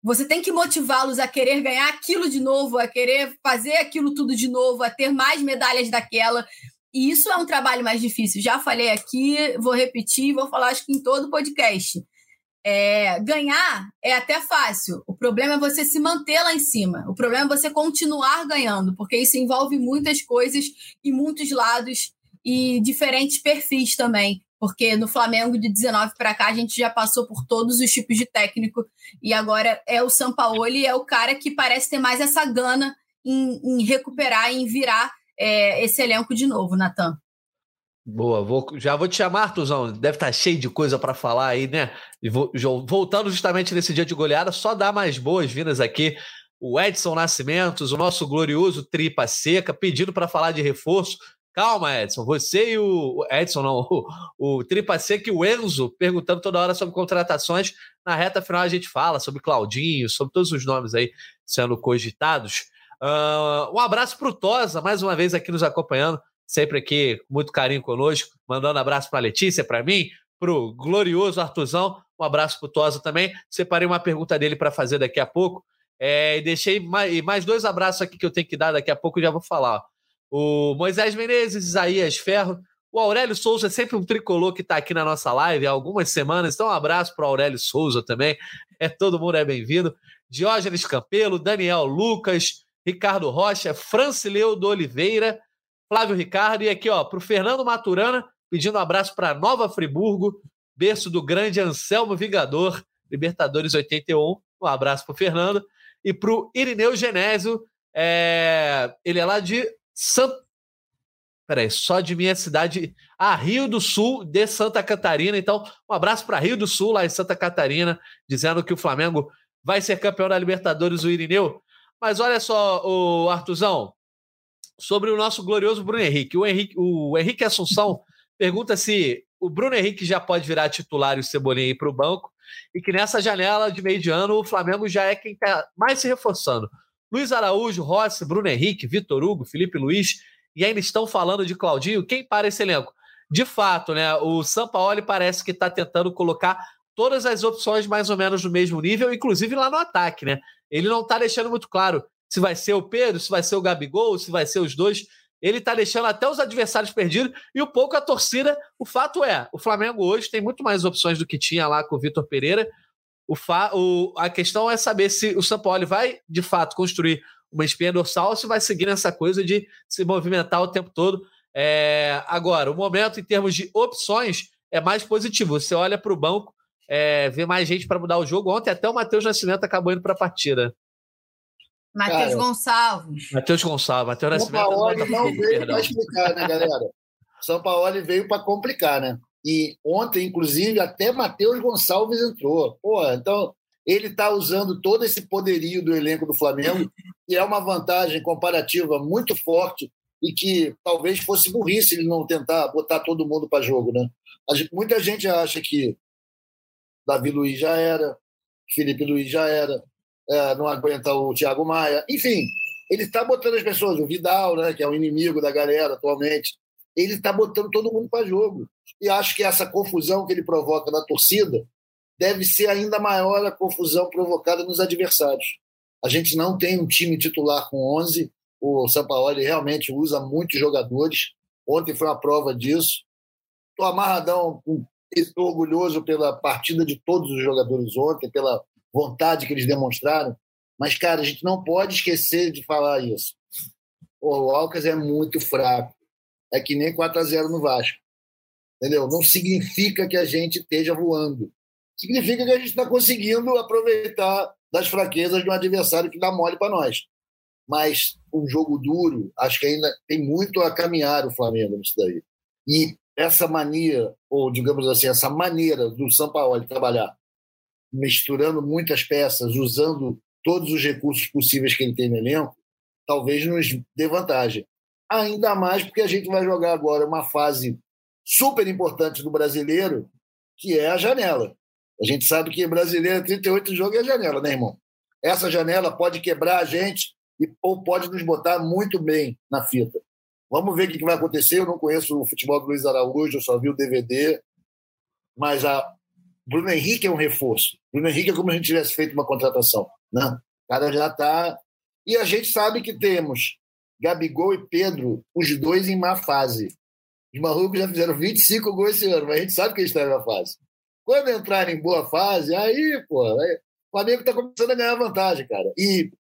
Você tem que motivá-los a querer ganhar aquilo de novo, a querer fazer aquilo tudo de novo, a ter mais medalhas daquela. E isso é um trabalho mais difícil. Já falei aqui, vou repetir, vou falar acho que em todo o podcast. É, ganhar é até fácil. O problema é você se manter lá em cima. O problema é você continuar ganhando, porque isso envolve muitas coisas e muitos lados e diferentes perfis também. Porque no Flamengo de 19 para cá a gente já passou por todos os tipos de técnico e agora é o Sampaoli, é o cara que parece ter mais essa gana em, em recuperar, em virar é, esse elenco de novo, Natan.
Boa, vou, já vou te chamar, Artuzão. Deve estar tá cheio de coisa para falar aí, né? E vou, voltando justamente nesse dia de goleada, só dar mais boas-vindas aqui. O Edson Nascimentos, o nosso glorioso Tripa Seca, pedindo para falar de reforço. Calma, Edson. Você e o. Edson, não. O, o Tripa Seca e o Enzo perguntando toda hora sobre contratações. Na reta final a gente fala sobre Claudinho, sobre todos os nomes aí sendo cogitados. Uh, um abraço para o Tosa, mais uma vez aqui nos acompanhando sempre aqui muito carinho conosco, mandando abraço para a Letícia, para mim, para o glorioso Artuzão, um abraço para o Tosa também. Separei uma pergunta dele para fazer daqui a pouco. É, e deixei mais, mais, dois abraços aqui que eu tenho que dar daqui a pouco, já vou falar. O Moisés Menezes, Isaías Ferro, o Aurélio Souza é sempre um tricolor que está aqui na nossa live há algumas semanas, então um abraço para o Aurélio Souza também. É, todo mundo é bem-vindo. Diógenes Campelo, Daniel Lucas, Ricardo Rocha, Francileu do Oliveira, Flávio Ricardo. E aqui, ó, para o Fernando Maturana, pedindo um abraço para Nova Friburgo, berço do grande Anselmo Vingador, Libertadores 81. Um abraço para o Fernando. E para o Irineu Genésio, é... ele é lá de Santa. Peraí, só de minha cidade. Ah, Rio do Sul, de Santa Catarina. Então, um abraço para Rio do Sul, lá em Santa Catarina, dizendo que o Flamengo vai ser campeão da Libertadores, o Irineu. Mas olha só, o Artuzão, sobre o nosso glorioso Bruno Henrique. O Henrique, o Henrique Assunção pergunta se o Bruno Henrique já pode virar titular e o Cebolinha ir para o banco e que nessa janela de meio de ano o Flamengo já é quem está mais se reforçando. Luiz Araújo, Rossi, Bruno Henrique, Vitor Hugo, Felipe Luiz e ainda estão falando de Claudinho. Quem para esse elenco? De fato, né? O Sampaoli parece que está tentando colocar todas as opções mais ou menos no mesmo nível, inclusive lá no ataque, né? Ele não está deixando muito claro se vai ser o Pedro, se vai ser o Gabigol, se vai ser os dois. Ele está deixando até os adversários perdidos e um pouco a torcida. O fato é, o Flamengo hoje tem muito mais opções do que tinha lá com o Vitor Pereira. O, fa... o... A questão é saber se o São Paulo vai, de fato, construir uma espinha dorsal ou se vai seguir nessa coisa de se movimentar o tempo todo. É... Agora, o momento em termos de opções é mais positivo. Você olha para o banco, é... vê mais gente para mudar o jogo. Ontem até o Matheus Nascimento acabou indo para a partida.
Matheus Gonçalves.
Matheus Gonçalves. Matheus
Nascimento. São Paulo não veio para explicar, né, galera? São Paulo veio para complicar, né? E ontem, inclusive, até Matheus Gonçalves entrou. Pô, então ele está usando todo esse poderio do elenco do Flamengo, e é uma vantagem comparativa muito forte e que talvez fosse burrice ele não tentar botar todo mundo para jogo, né? Muita gente acha que Davi Luiz já era, Felipe Luiz já era, é, não aguenta o Thiago Maia. Enfim, ele está botando as pessoas, o Vidal, né, que é o inimigo da galera atualmente, ele está botando todo mundo para jogo. E acho que essa confusão que ele provoca na torcida deve ser ainda maior a confusão provocada nos adversários. A gente não tem um time titular com 11, o Sampaoli realmente usa muitos jogadores. Ontem foi uma prova disso. Estou amarradão, estou orgulhoso pela partida de todos os jogadores ontem, pela vontade que eles demonstraram. Mas, cara, a gente não pode esquecer de falar isso. O Alcas é muito fraco. É que nem 4 a 0 no Vasco. Entendeu? Não significa que a gente esteja voando. Significa que a gente está conseguindo aproveitar das fraquezas de um adversário que dá mole para nós. Mas um jogo duro, acho que ainda tem muito a caminhar o Flamengo nisso daí. E essa mania, ou digamos assim, essa maneira do São Paulo de trabalhar, misturando muitas peças, usando todos os recursos possíveis que ele tem no elenco, talvez nos dê vantagem. Ainda mais porque a gente vai jogar agora uma fase super importante do brasileiro, que é a janela. A gente sabe que brasileiro 38 jogos é a janela, né, irmão? Essa janela pode quebrar a gente e, ou pode nos botar muito bem na fita. Vamos ver o que vai acontecer. Eu não conheço o futebol do Luiz Araújo, eu só vi o DVD. Mas a Bruno Henrique é um reforço. Bruno Henrique é como se a gente tivesse feito uma contratação. Né? O cara já está. E a gente sabe que temos Gabigol e Pedro, os dois em má fase. Os malucos já fizeram 25 gols esse ano, mas a gente sabe que eles estão em má fase. Quando entrarem em boa fase, aí, pô, aí, o Flamengo está começando a ganhar vantagem, cara. E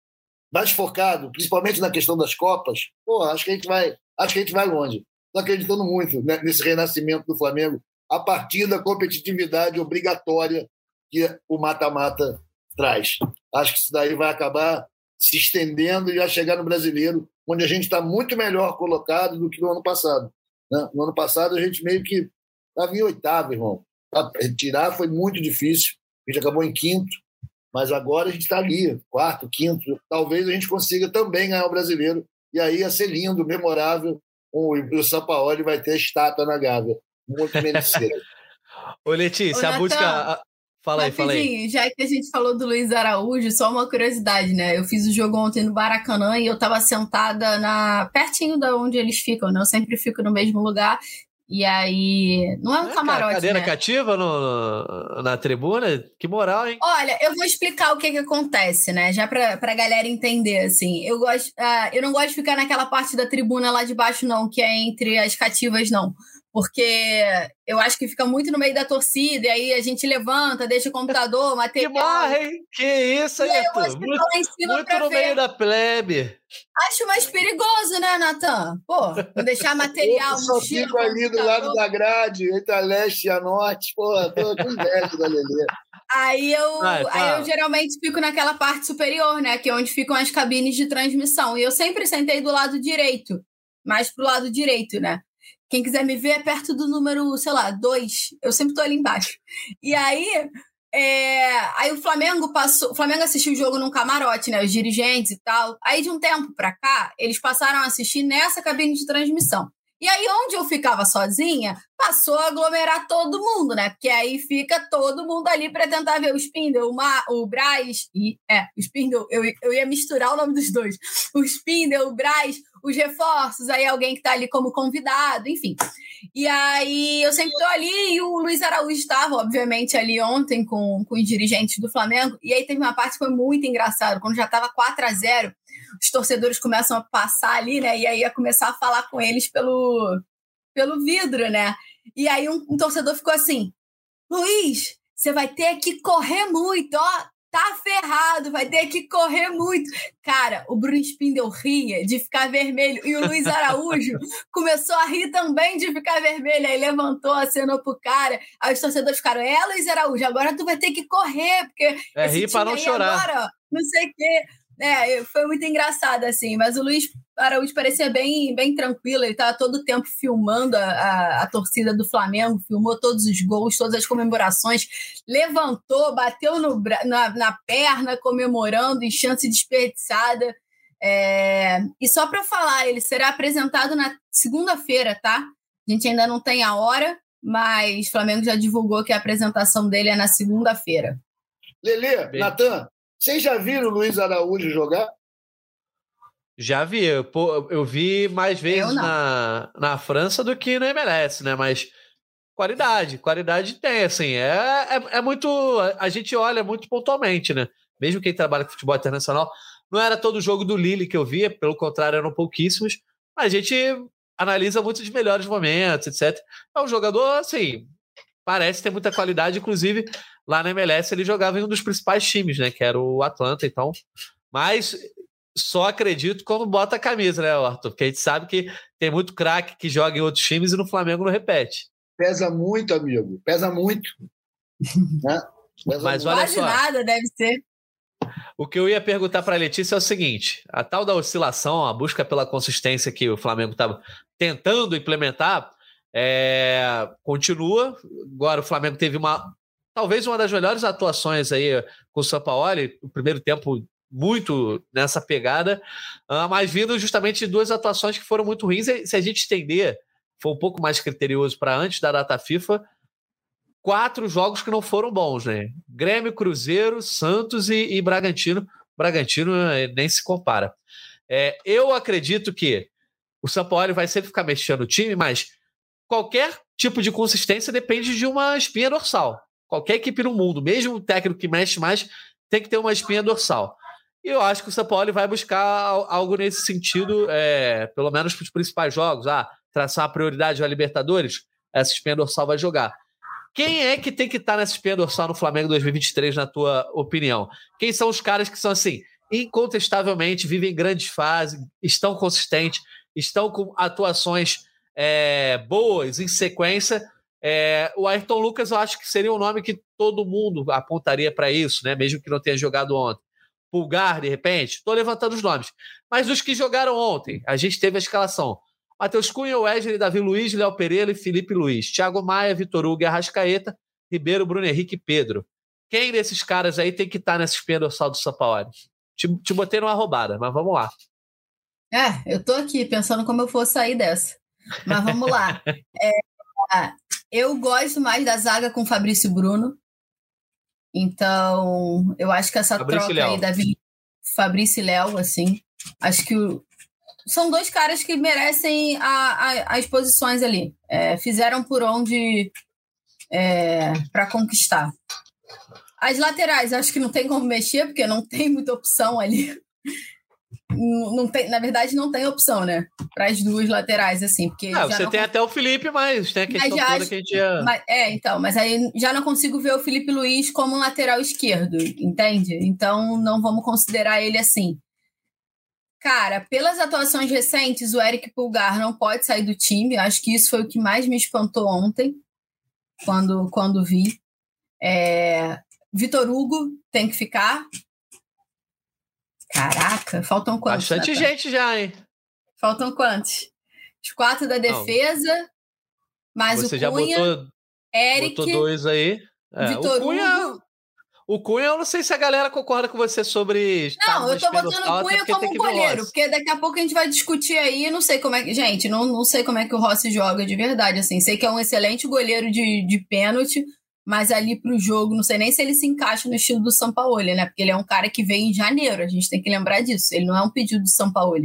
mais focado, principalmente na questão das Copas, pô, acho que a gente vai acho que a gente vai longe. Estou acreditando muito né, nesse renascimento do Flamengo a partir da competitividade obrigatória que o mata-mata traz. Acho que isso daí vai acabar se estendendo e vai chegar no brasileiro, onde a gente está muito melhor colocado do que no ano passado. Né? No ano passado, a gente meio que estava em oitavo, irmão. Tirar foi muito difícil, a gente acabou em quinto, mas agora a gente está ali, quarto, quinto. Talvez a gente consiga também ganhar o brasileiro e aí ia ser lindo, memorável. O, o Sampaoli vai ter estátua na Gávea. Muito merecido.
Ô, Letícia, Ô, a busca. Fala aí, fala aí.
Já que a gente falou do Luiz Araújo, só uma curiosidade, né? Eu fiz o jogo ontem no Baracanã e eu tava sentada na pertinho da onde eles ficam, né? Eu sempre fico no mesmo lugar. E aí. Não é um é, camarote.
Cadeira
né?
cativa no, na tribuna? Que moral, hein?
Olha, eu vou explicar o que, que acontece, né? Já pra, pra galera entender, assim. Eu, gosto, uh, eu não gosto de ficar naquela parte da tribuna lá de baixo, não, que é entre as cativas, não porque eu acho que fica muito no meio da torcida, e aí a gente levanta, deixa o computador, material.
Que marra, hein? Que isso, aí, Muito, muito no ver. meio da plebe.
Acho mais perigoso, né, Natan? Pô, deixar material
eu só fico ali do lado da grade, entre a leste e a norte, pô, tô com inveja da Lelê.
Aí eu, ah, tá. aí eu geralmente fico naquela parte superior, né? Que é onde ficam as cabines de transmissão. E eu sempre sentei do lado direito, mais pro lado direito, né? Quem quiser me ver é perto do número, sei lá, dois. Eu sempre tô ali embaixo. E aí, é... aí o Flamengo passou. O Flamengo assistiu o jogo num camarote, né? Os dirigentes e tal. Aí, de um tempo pra cá, eles passaram a assistir nessa cabine de transmissão. E aí, onde eu ficava sozinha, passou a aglomerar todo mundo, né? Porque aí fica todo mundo ali para tentar ver o Spindle, o, Ma, o Braz e. É, o Spindle, eu, eu ia misturar o nome dos dois. O Spindle, o Braz, os reforços, aí alguém que tá ali como convidado, enfim. E aí eu sempre tô ali e o Luiz Araújo estava, obviamente, ali ontem com, com os dirigentes do Flamengo. E aí teve uma parte que foi muito engraçado, quando já tava 4 a 0 os torcedores começam a passar ali, né? E aí ia começar a falar com eles pelo, pelo vidro, né? E aí um, um torcedor ficou assim: Luiz, você vai ter que correr muito, ó. Tá ferrado, vai ter que correr muito. Cara, o Bruno Spindel ria de ficar vermelho e o Luiz Araújo começou a rir também de ficar vermelho. Aí levantou, acenou pro cara. Aí os torcedores ficaram: É, Luiz Araújo, agora tu vai ter que correr, porque.
É rir para não chorar.
Agora, não sei o quê. É, foi muito engraçado, assim, mas o Luiz Araújo parecia bem, bem tranquilo, ele estava todo o tempo filmando a, a, a, torcida do Flamengo, filmou todos os gols, todas as comemorações, levantou, bateu no, na, na perna, comemorando, em chance desperdiçada. É, e só para falar, ele será apresentado na segunda-feira, tá? A gente ainda não tem a hora, mas o Flamengo já divulgou que a apresentação dele é na segunda-feira.
Lele, Natan, vocês já viram o Luiz Araújo jogar?
Já vi. Eu, eu vi mais vezes na, na França do que no MLS, né? Mas qualidade, qualidade tem, assim. É, é, é muito. A gente olha muito pontualmente, né? Mesmo quem trabalha com futebol internacional. Não era todo jogo do Lille que eu via, pelo contrário, eram pouquíssimos. Mas a gente analisa muitos melhores momentos, etc. É um jogador, assim, parece ter muita qualidade, inclusive lá na MLS ele jogava em um dos principais times, né? Que era o Atlanta, então. Mas só acredito quando bota a camisa, né, Arthur? Porque a gente sabe que tem muito craque que joga em outros times e no Flamengo não repete.
Pesa muito, amigo. Pesa muito. né?
Pesa Mas muito. olha
Quase
só.
nada deve ser.
O que eu ia perguntar para a Letícia é o seguinte: a tal da oscilação, a busca pela consistência que o Flamengo estava tentando implementar, é, continua. Agora o Flamengo teve uma, talvez uma das melhores atuações aí com o Sampaoli, o primeiro tempo muito nessa pegada, uh, mas vindo justamente de duas atuações que foram muito ruins. Se a gente estender, for um pouco mais criterioso para antes da data FIFA, quatro jogos que não foram bons, né? Grêmio, Cruzeiro, Santos e, e Bragantino. Bragantino eh, nem se compara. É, eu acredito que o Sampaoli vai sempre ficar mexendo o time, mas qualquer tipo de consistência depende de uma espinha dorsal. Qualquer equipe no mundo, mesmo o técnico que mexe mais, tem que ter uma espinha dorsal. E eu acho que o São Paulo vai buscar algo nesse sentido, é, pelo menos para os principais jogos. Ah, traçar a prioridade à Libertadores, essa espinha dorsal vai jogar. Quem é que tem que estar tá nessa espinha dorsal no Flamengo 2023, na tua opinião? Quem são os caras que são assim, incontestavelmente vivem grandes fases, estão consistentes, estão com atuações é, boas em sequência? É, o Ayrton Lucas, eu acho que seria um nome que todo mundo apontaria para isso, né? Mesmo que não tenha jogado ontem. Pulgar, de repente, estou levantando os nomes. Mas os que jogaram ontem, a gente teve a escalação. Matheus Cunha, Wesley, Davi Luiz, Léo Pereira e Felipe Luiz. Thiago Maia, Vitor Hugo Arrascaeta, Ribeiro, Bruno Henrique e Pedro. Quem desses caras aí tem que estar tá nessa espinha dorsal do Sampaoli? Te, te botei numa roubada, mas vamos lá.
É, eu tô aqui pensando como eu vou sair dessa. Mas vamos lá. é, eu gosto mais da zaga com Fabrício Bruno. Então, eu acho que essa Fabrício troca aí da Fabrício e Léo, assim, acho que o... são dois caras que merecem a, a, as posições ali. É, fizeram por onde é, para conquistar. As laterais, acho que não tem como mexer, porque não tem muita opção ali não tem, na verdade, não tem opção, né? Para as duas laterais, assim. Porque
não, você não tem até o Felipe, mas tem a questão já, toda que a gente ia...
Mas, é, então, mas aí já não consigo ver o Felipe Luiz como um lateral esquerdo, entende? Então não vamos considerar ele assim. Cara, pelas atuações recentes, o Eric Pulgar não pode sair do time. Acho que isso foi o que mais me espantou ontem, quando, quando vi. É... Vitor Hugo tem que ficar, Caraca, faltam quantos?
Bastante Nathan? gente já, hein?
Faltam quantos? Os quatro da defesa, Não. mais Você o Cunha, já botou, Eric,
botou dois aí. É, Vitor o Cunha, Hugo. O Cunha, eu não sei se a galera concorda com você sobre.
Não, eu tô botando o Cunha como goleiro, porque daqui a pouco a gente vai discutir aí. Não sei como é que. Gente, não, não sei como é que o Rossi joga de verdade. Assim, sei que é um excelente goleiro de, de pênalti, mas ali para o jogo, não sei nem se ele se encaixa no estilo do São Paulo, né? Porque ele é um cara que veio em janeiro, a gente tem que lembrar disso. Ele não é um pedido do São Paulo.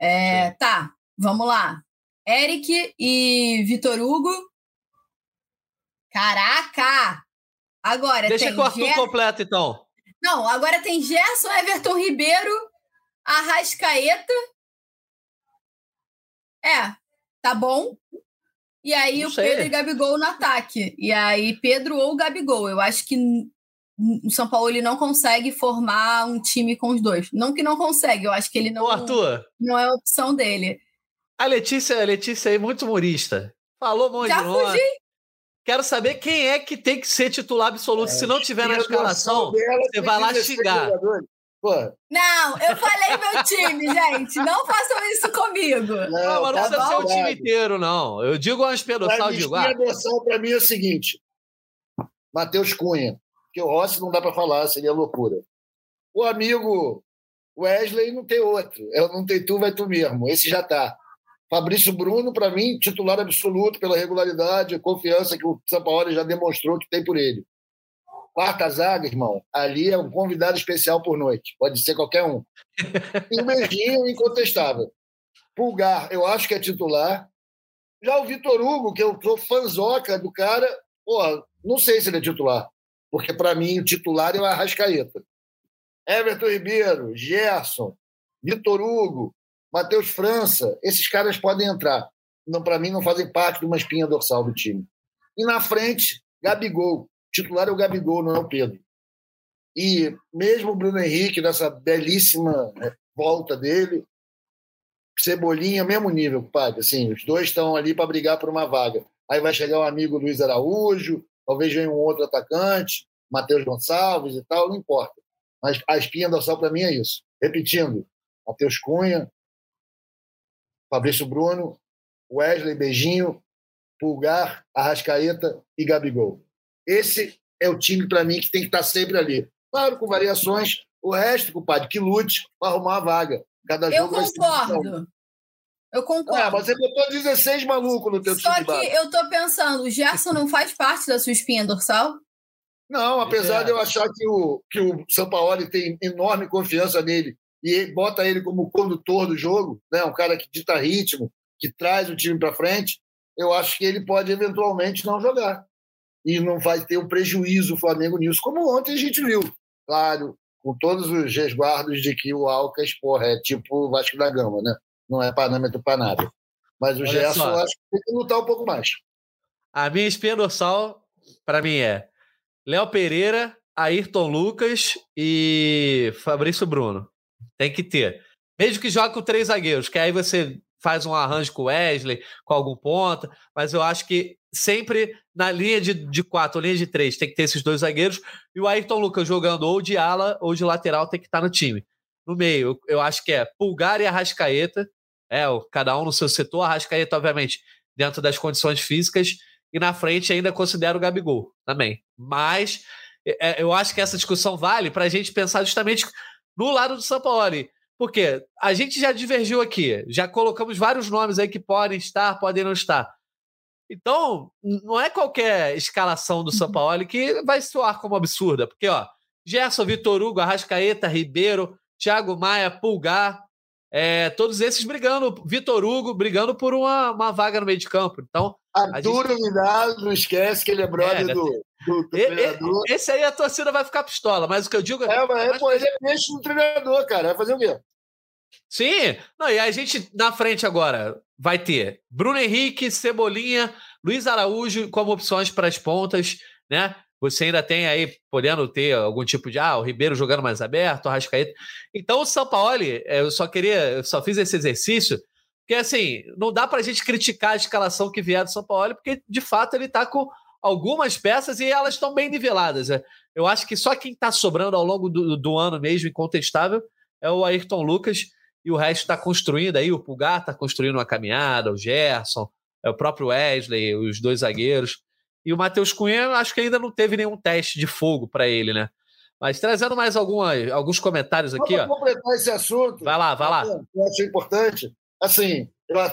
É, tá, vamos lá. Eric e Vitor Hugo. Caraca! Agora
Deixa
tem.
Deixa o Arthur completo, então.
Não, agora tem Gerson, Everton Ribeiro, Arrascaeta. É, tá bom. E aí não o sei. Pedro e Gabigol no ataque. E aí Pedro ou Gabigol. Eu acho que o São Paulo ele não consegue formar um time com os dois. Não que não consegue, eu acho que ele não,
Ô, Arthur,
não é a opção dele.
A Letícia, a Letícia é muito humorista. Falou monte
Já fugi.
Quero saber quem é que tem que ser titular absoluto. É, Se não tiver na escalação, você vai lá xingar.
Pô.
Não, eu falei meu time, gente. Não façam isso comigo.
Não, não mas não tá precisa ser o time inteiro, não. Eu digo uma dorsal,
de
digo.
Espinha dorsal para mim é o seguinte: Matheus Cunha, que o Rossi não dá para falar, seria loucura. O amigo Wesley não tem outro. Eu não tem tu, vai tu mesmo. Esse já tá. Fabrício Bruno, para mim, titular absoluto pela regularidade, confiança que o Sampaoli já demonstrou que tem por ele. Quarta zaga, irmão, ali é um convidado especial por noite. Pode ser qualquer um. E o Merguinho, incontestável. Pulgar, eu acho que é titular. Já o Vitor Hugo, que eu sou fanzoca do cara, porra, não sei se ele é titular. Porque, para mim, o titular é o Arrascaeta. Everton Ribeiro, Gerson, Vitor Hugo, Matheus França, esses caras podem entrar. Para mim, não fazem parte de uma espinha dorsal do time. E na frente, Gabigol. Titular é o Gabigol, não é o Pedro. E mesmo o Bruno Henrique, nessa belíssima né, volta dele, Cebolinha, mesmo nível, padre. Assim, os dois estão ali para brigar por uma vaga. Aí vai chegar o um amigo Luiz Araújo, talvez venha um outro atacante, Matheus Gonçalves e tal, não importa. Mas a espinha dorsal para mim é isso. Repetindo, Matheus Cunha, Fabrício Bruno, Wesley Beijinho, Pulgar, Arrascaeta e Gabigol. Esse é o time para mim que tem que estar tá sempre ali. Claro, com variações, o resto, compadre, que lute para arrumar a vaga. Cada jogo
eu concordo. Eu concordo. Ah,
mas você botou 16 malucos no teu
Só
time.
Só que eu tô pensando, o Gerson não faz parte da sua espinha dorsal?
Não, apesar é. de eu achar que o, que o Sampaoli tem enorme confiança nele e bota ele como condutor do jogo, né? um cara que dita ritmo, que traz o time para frente, eu acho que ele pode eventualmente não jogar. E não vai ter o um prejuízo o Flamengo nisso, como ontem a gente viu. Claro, com todos os resguardos de que o Alcas, porra, é tipo o Vasco da Gama, né? Não é parâmetro para nada. Mas o Olha Gerson, só. acho que tem que lutar um pouco mais.
A minha espinha dorsal, para mim, é Léo Pereira, Ayrton Lucas e Fabrício Bruno. Tem que ter. Mesmo que jogue com três zagueiros, que aí você faz um arranjo com o Wesley, com algum ponta, mas eu acho que sempre na linha de, de quatro, linha de três, tem que ter esses dois zagueiros, e o Ayrton Lucas jogando ou de ala ou de lateral tem que estar no time. No meio, eu, acho que é Pulgar e Arrascaeta, é, cada um no seu setor, Arrascaeta, obviamente, dentro das condições físicas, e na frente ainda considero o Gabigol também. Mas é, eu acho que essa discussão vale para a gente pensar justamente no lado do São Paulo. Porque a gente já divergiu aqui, já colocamos vários nomes aí que podem estar, podem não estar. Então, não é qualquer escalação do São Paulo que vai soar como absurda, porque, ó, Gerson, Vitor Hugo, Arrascaeta, Ribeiro, Thiago Maia, Pulgar, é, todos esses brigando, Vitor Hugo brigando por uma, uma vaga no meio de campo. Então,
Arthur gente... Vidal, não esquece que ele é brother é, do, do, do e, treinador.
Esse aí a torcida vai ficar pistola, mas o que eu digo
é. É, mas, é, pô, ele é peixe do treinador, cara. Vai fazer o quê?
Sim, não, e a gente na frente agora vai ter Bruno Henrique, Cebolinha, Luiz Araújo como opções para as pontas, né? Você ainda tem aí, podendo ter algum tipo de, ah, o Ribeiro jogando mais aberto, o Rascaeta. Então, o São Paulo, eu só queria, eu só fiz esse exercício porque, assim, não dá para a gente criticar a escalação que vier do São Paulo, porque, de fato, ele está com algumas peças e elas estão bem niveladas. Né? Eu acho que só quem está sobrando ao longo do, do, ano mesmo, incontestável, é o Ayrton Lucas, e o resto está construindo aí. O Pulgar está construindo uma caminhada, o Gerson, é o próprio Wesley, os dois zagueiros. E o Matheus Cunha, acho que ainda não teve nenhum teste de fogo para ele, né? Mas trazendo mais algumas, alguns comentários aqui. Vamos
completar esse assunto.
Vai lá, vai lá.
Eu acho importante assim,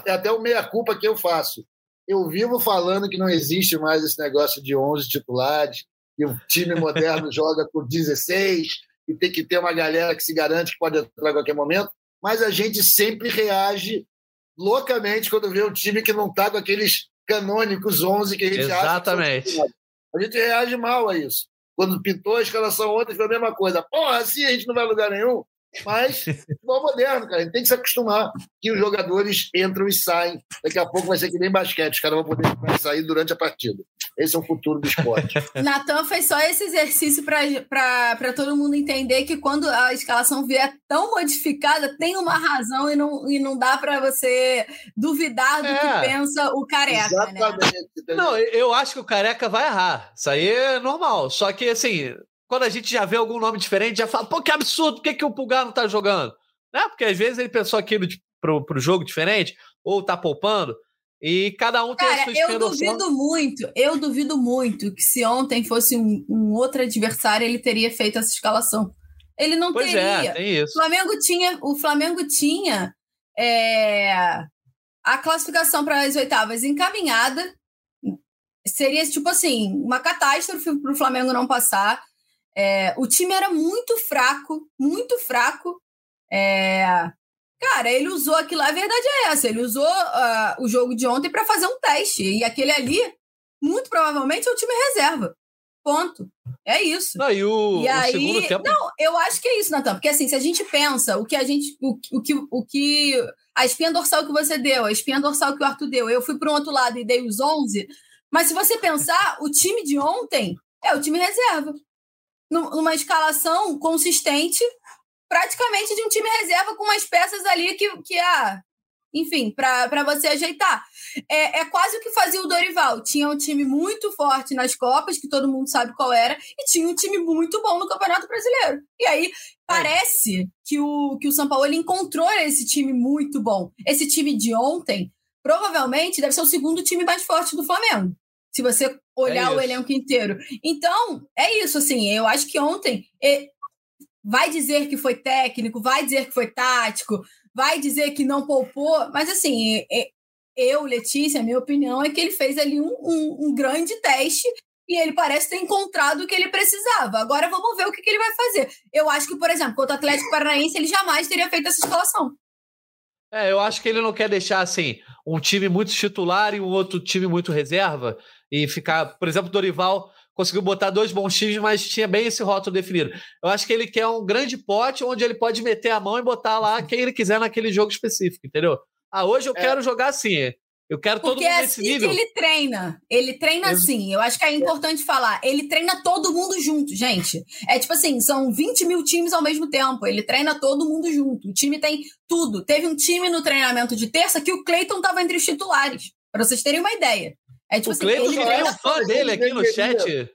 é até o meia-culpa que eu faço. Eu vivo falando que não existe mais esse negócio de 11 titulares, que o time moderno joga por 16, e tem que ter uma galera que se garante que pode entrar a qualquer momento, mas a gente sempre reage loucamente quando vê um time que não está com aqueles canônicos 11 que a gente
Exatamente.
acha. Exatamente. A gente reage mal a isso. Quando pintou a escalação ontem, foi a mesma coisa. Porra, assim a gente não vai a lugar nenhum. Mas futebol moderno, cara, a gente tem que se acostumar que os jogadores entram e saem. Daqui a pouco vai ser que nem basquete, os caras vão poder sair durante a partida. Esse é o futuro do esporte.
Natan fez só esse exercício para todo mundo entender que quando a escalação vier tão modificada, tem uma razão e não, e não dá para você duvidar do é. que pensa o careca. Né? Exatamente.
Né? Não, eu acho que o careca vai errar. Isso aí é normal. Só que, assim, quando a gente já vê algum nome diferente, já fala, pô, que absurdo, por que, que o Pulgar não tá jogando? Né? Porque às vezes ele pensou aquilo de, pro, pro jogo diferente, ou tá poupando, e cada um tem
Cara,
a sua
eu duvido muito, eu duvido muito que se ontem fosse um, um, outro adversário, ele teria feito essa escalação. Ele não
pois
teria.
É, tem isso.
O Flamengo tinha, o Flamengo tinha é, a classificação para as oitavas encaminhada. Seria tipo assim, uma catástrofe para o Flamengo não passar. É, o time era muito fraco, muito fraco. É, cara, ele usou aquilo, a verdade é essa, ele usou uh, o jogo de ontem para fazer um teste. E aquele ali, muito provavelmente, é o time reserva. Ponto. É isso.
Não, e o,
e
o
aí,
segundo tempo.
Não, eu acho que é isso, Natan. Porque assim, se a gente pensa o que a gente. O, o, que, o que a espinha dorsal que você deu, a espinha dorsal que o Arthur deu, eu fui para um outro lado e dei os 11. Mas se você pensar, o time de ontem é o time reserva. Numa escalação consistente, praticamente de um time reserva com umas peças ali que, que ah, enfim, para você ajeitar. É, é quase o que fazia o Dorival. Tinha um time muito forte nas Copas, que todo mundo sabe qual era, e tinha um time muito bom no Campeonato Brasileiro. E aí parece que o, que o São Paulo encontrou esse time muito bom. Esse time de ontem provavelmente deve ser o segundo time mais forte do Flamengo. Se você olhar é o elenco inteiro. Então, é isso, assim. Eu acho que ontem vai dizer que foi técnico, vai dizer que foi tático, vai dizer que não poupou, mas assim, eu, Letícia, minha opinião é que ele fez ali um, um, um grande teste e ele parece ter encontrado o que ele precisava. Agora vamos ver o que, que ele vai fazer. Eu acho que, por exemplo, contra o Atlético Paranaense, ele jamais teria feito essa escalação.
É, eu acho que ele não quer deixar assim um time muito titular e um outro time muito reserva e ficar, por exemplo, Dorival conseguiu botar dois bons times, mas tinha bem esse rótulo definido. Eu acho que ele quer um grande pote onde ele pode meter a mão e botar lá quem ele quiser naquele jogo específico, entendeu? Ah, hoje eu é. quero jogar assim. Eu quero
Porque
todo mundo
é
nesse
assim
nível.
que ele treina. Ele treina eu... assim. Eu acho que é importante falar. Ele treina todo mundo junto, gente. É tipo assim, são 20 mil times ao mesmo tempo. Ele treina todo mundo junto. O time tem tudo. Teve um time no treinamento de terça que o Cleiton estava entre os titulares. Para vocês terem uma ideia. É tipo
o
assim,
Cleiton já é um fã dele aqui no chat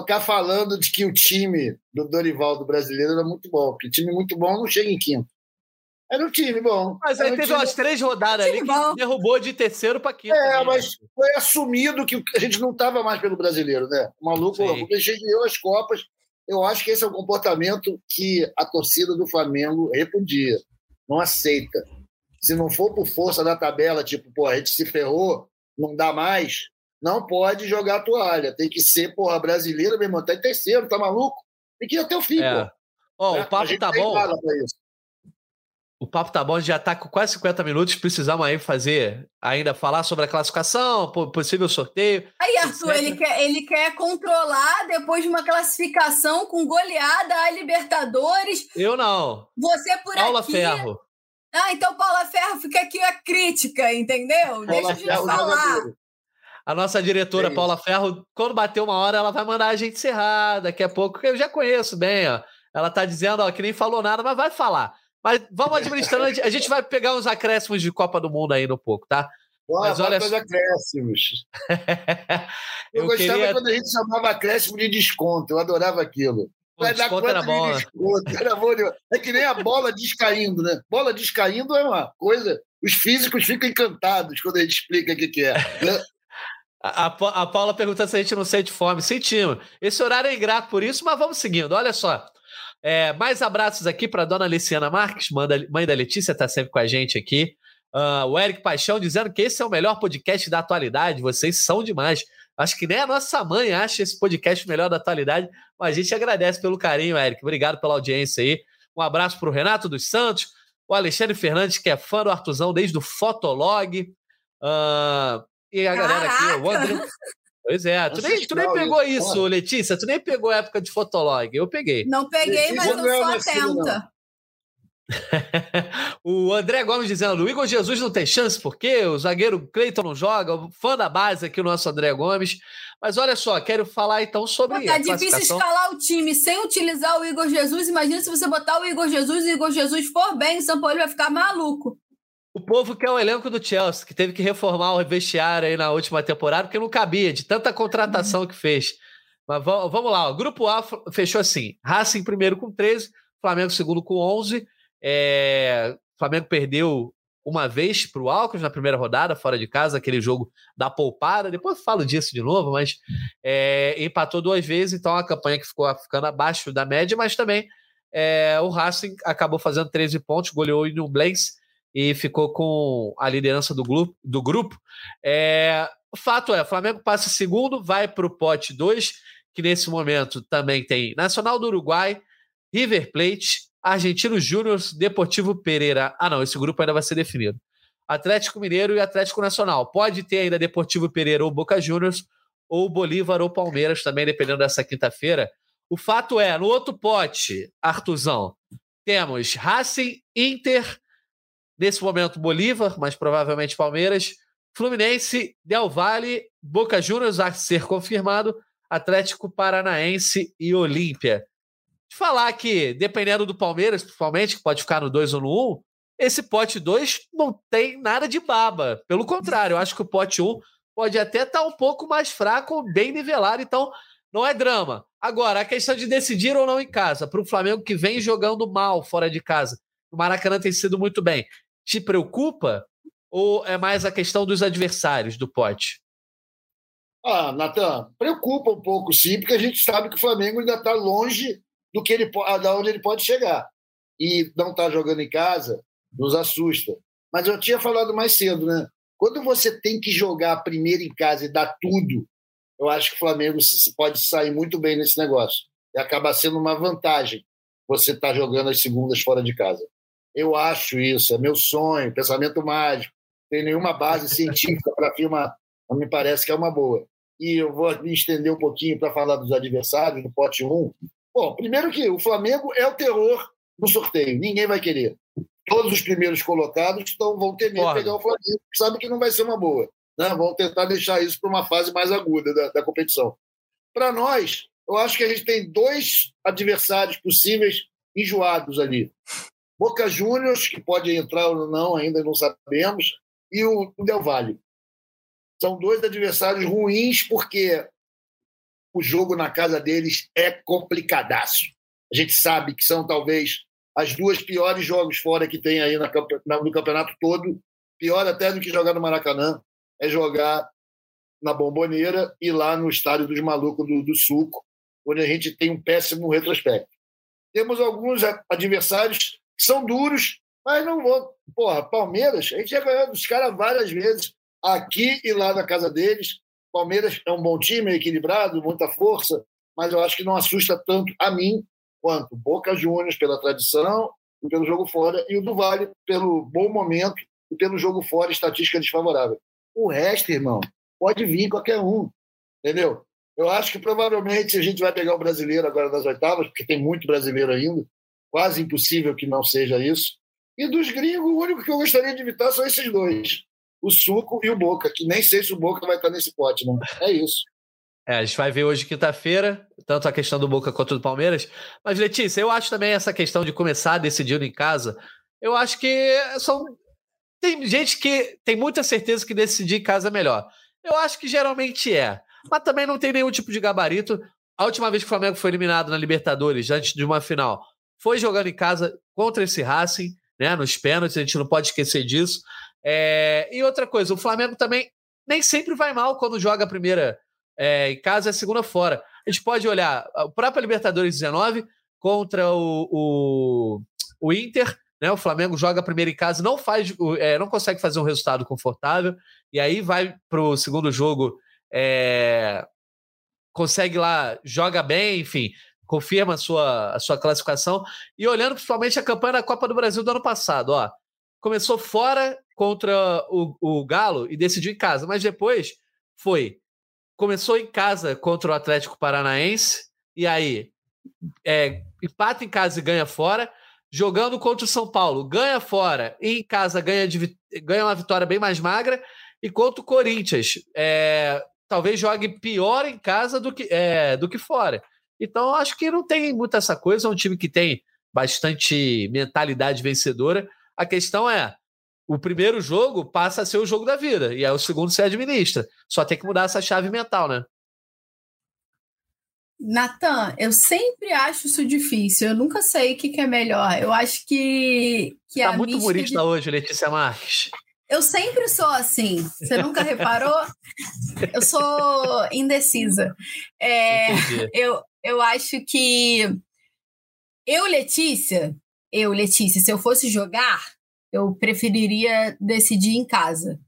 ficar falando de que o time do Dorival do brasileiro era muito bom, porque time muito bom não chega em quinto. Era um time bom.
Mas aí
um
teve time... umas três rodadas ali que bom. derrubou de terceiro para quinto.
É, também. mas foi assumido que a gente não estava mais pelo brasileiro, né? O maluco, ganhou as Copas. Eu acho que esse é um comportamento que a torcida do Flamengo repudia, não aceita. Se não for por força da tabela, tipo, pô, a gente se ferrou, não dá mais, não pode jogar toalha. Tem que ser, porra, brasileiro, meu irmão. Tá em terceiro, tá maluco? Tem que ir até o fim, é. pô.
Ó, é, o papo tá bom. O papo tá bom, a gente já tá com quase 50 minutos. Precisamos aí fazer, ainda falar sobre a classificação, possível sorteio.
Aí, Arthur, ele quer, ele quer controlar depois de uma classificação com goleada a Libertadores.
Eu não.
Você por
Paula
aqui.
Ferro.
Ah, então Paula Ferro fica aqui a crítica, entendeu? Paula Deixa a gente Ferro falar.
A nossa diretora é Paula Ferro, quando bater uma hora, ela vai mandar a gente encerrar daqui a pouco, que eu já conheço bem, ó. Ela tá dizendo, ó, que nem falou nada, mas vai falar. Mas vamos administrando, a gente vai pegar uns acréscimos de Copa do Mundo aí no pouco, tá?
Boa, mas olha os acréscimos. eu, eu gostava queria... quando a gente chamava acréscimo de desconto, eu adorava aquilo.
Vai dar quanto era bom. Né? Desconto,
É que nem a bola descaindo, né? Bola descaindo é uma coisa. Os físicos ficam encantados quando a gente explica o que, que é. Né?
A, a Paula perguntando se a gente não sente fome. Sentimos. Esse horário é ingrato por isso, mas vamos seguindo. Olha só. É, mais abraços aqui para dona Luciana Marques, mãe da Letícia, está sempre com a gente aqui. Uh, o Eric Paixão dizendo que esse é o melhor podcast da atualidade. Vocês são demais. Acho que nem a nossa mãe acha esse podcast melhor da atualidade, mas a gente agradece pelo carinho, Eric. Obrigado pela audiência aí. Um abraço para o Renato dos Santos, o Alexandre Fernandes, que é fã do Artuzão desde o Fotolog. Uh, e a galera aqui, o André. Pois é, tu nem, tu nem pegou isso, Letícia, tu nem pegou a época de Fotolog, eu peguei.
Não peguei, mas eu sou atenta.
o André Gomes dizendo: o Igor Jesus não tem chance, porque o zagueiro Cleiton não joga, fã da base aqui, o nosso André Gomes. Mas olha só, quero falar então sobre. Pô,
tá difícil escalar o time sem utilizar o Igor Jesus. Imagina se você botar o Igor Jesus e o Igor Jesus for bem, o São Paulo vai ficar maluco.
O povo que é o elenco do Chelsea, que teve que reformar o vestiário aí na última temporada, porque não cabia, de tanta contratação uhum. que fez. Mas vamos lá, o grupo A fechou assim: Racing primeiro com 13, Flamengo segundo com 11. É... Flamengo perdeu uma vez para o Alcas na primeira rodada, fora de casa, aquele jogo da poupada. Depois eu falo disso de novo, mas é... empatou duas vezes, então a campanha que ficou ficando abaixo da média, mas também é... o Racing acabou fazendo 13 pontos, goleou o Nublense e ficou com a liderança do grupo. Do grupo. É, o fato é, o Flamengo passa segundo, vai para o pote 2, que nesse momento também tem Nacional do Uruguai, River Plate, Argentino Júnior, Deportivo Pereira. Ah, não, esse grupo ainda vai ser definido. Atlético Mineiro e Atlético Nacional. Pode ter ainda Deportivo Pereira ou Boca Juniors, ou Bolívar ou Palmeiras também, dependendo dessa quinta-feira. O fato é, no outro pote, Artuzão, temos Racing, Inter, nesse momento Bolívar, mas provavelmente Palmeiras, Fluminense, Del Valle, Boca Juniors a ser confirmado, Atlético Paranaense e Olímpia. Falar que, dependendo do Palmeiras, principalmente, que pode ficar no 2 ou no 1, esse pote 2 não tem nada de baba. Pelo contrário, eu acho que o pote 1 pode até estar tá um pouco mais fraco, bem nivelado, então não é drama. Agora, a questão de decidir ou não em casa, para o Flamengo que vem jogando mal fora de casa, o Maracanã tem sido muito bem, te preocupa? Ou é mais a questão dos adversários do pote?
Ah, Natan, preocupa um pouco sim, porque a gente sabe que o Flamengo ainda está longe do que ele da onde ele pode chegar. E não está jogando em casa nos assusta. Mas eu tinha falado mais cedo, né? Quando você tem que jogar primeiro em casa e dar tudo, eu acho que o Flamengo pode sair muito bem nesse negócio. E acaba sendo uma vantagem você estar tá jogando as segundas fora de casa. Eu acho isso, é meu sonho, pensamento mágico. Tem nenhuma base científica para afirmar, mas me parece que é uma boa. E eu vou me estender um pouquinho para falar dos adversários, no pote 1. Bom, primeiro que o Flamengo é o terror no sorteio, ninguém vai querer todos os primeiros colocados então, vão medo de pegar o Flamengo, sabe que não vai ser uma boa. Né? Vão tentar deixar isso para uma fase mais aguda da, da competição. Para nós, eu acho que a gente tem dois adversários possíveis enjoados ali. Boca Juniors, que pode entrar ou não, ainda não sabemos, e o Del Valle. São dois adversários ruins porque o jogo na casa deles é complicadaço. A gente sabe que são talvez as duas piores jogos fora que tem aí no campeonato todo, pior até do que jogar no Maracanã, é jogar na Bomboneira e lá no Estádio dos Malucos do, do Suco, onde a gente tem um péssimo retrospecto. Temos alguns adversários que são duros, mas não vão. Porra, Palmeiras, a gente já ganhou dos caras várias vezes, aqui e lá na casa deles. Palmeiras é um bom time, equilibrado, muita força, mas eu acho que não assusta tanto a mim quanto Boca Juniors pela tradição e pelo jogo fora, e o do Vale pelo bom momento e pelo jogo fora, estatística desfavorável. O resto, irmão, pode vir qualquer um, entendeu? Eu acho que provavelmente a gente vai pegar o brasileiro agora nas oitavas, porque tem muito brasileiro ainda, quase impossível que não seja isso. E dos gringos, o único que eu gostaria de evitar são esses dois, o Suco e o Boca, que nem sei se o Boca vai estar nesse pote, não. É isso.
É, a gente vai ver hoje, quinta-feira, tanto a questão do Boca quanto do Palmeiras. Mas, Letícia, eu acho também essa questão de começar decidindo em casa. Eu acho que são. Tem gente que tem muita certeza que decidir em casa é melhor. Eu acho que geralmente é. Mas também não tem nenhum tipo de gabarito. A última vez que o Flamengo foi eliminado na Libertadores, antes de uma final, foi jogando em casa contra esse Racing, né? Nos pênaltis, a gente não pode esquecer disso. É... E outra coisa, o Flamengo também nem sempre vai mal quando joga a primeira é, em casa é segunda fora. A gente pode olhar o próprio Libertadores 19 contra o, o, o Inter, né? O Flamengo joga primeiro em casa, não faz, é, não consegue fazer um resultado confortável, e aí vai para o segundo jogo, é, consegue lá, joga bem, enfim, confirma a sua, a sua classificação. E olhando principalmente a campanha da Copa do Brasil do ano passado, ó, começou fora contra o, o Galo e decidiu em casa, mas depois foi começou em casa contra o Atlético Paranaense, e aí é, empata em casa e ganha fora. Jogando contra o São Paulo, ganha fora, e em casa ganha, de, ganha uma vitória bem mais magra. E contra o Corinthians, é, talvez jogue pior em casa do que, é, do que fora. Então, acho que não tem muita essa coisa. É um time que tem bastante mentalidade vencedora. A questão é: o primeiro jogo passa a ser o jogo da vida, e aí o segundo se administra. Só tem que mudar essa chave mental, né?
Natan, eu sempre acho isso difícil. Eu nunca sei o que, que é melhor. Eu acho que. que
tá muito humorista de... hoje, Letícia Marques.
Eu sempre sou assim. Você nunca reparou? Eu sou indecisa. É, eu, eu acho que. Eu, Letícia, eu, Letícia, se eu fosse jogar, eu preferiria decidir em casa,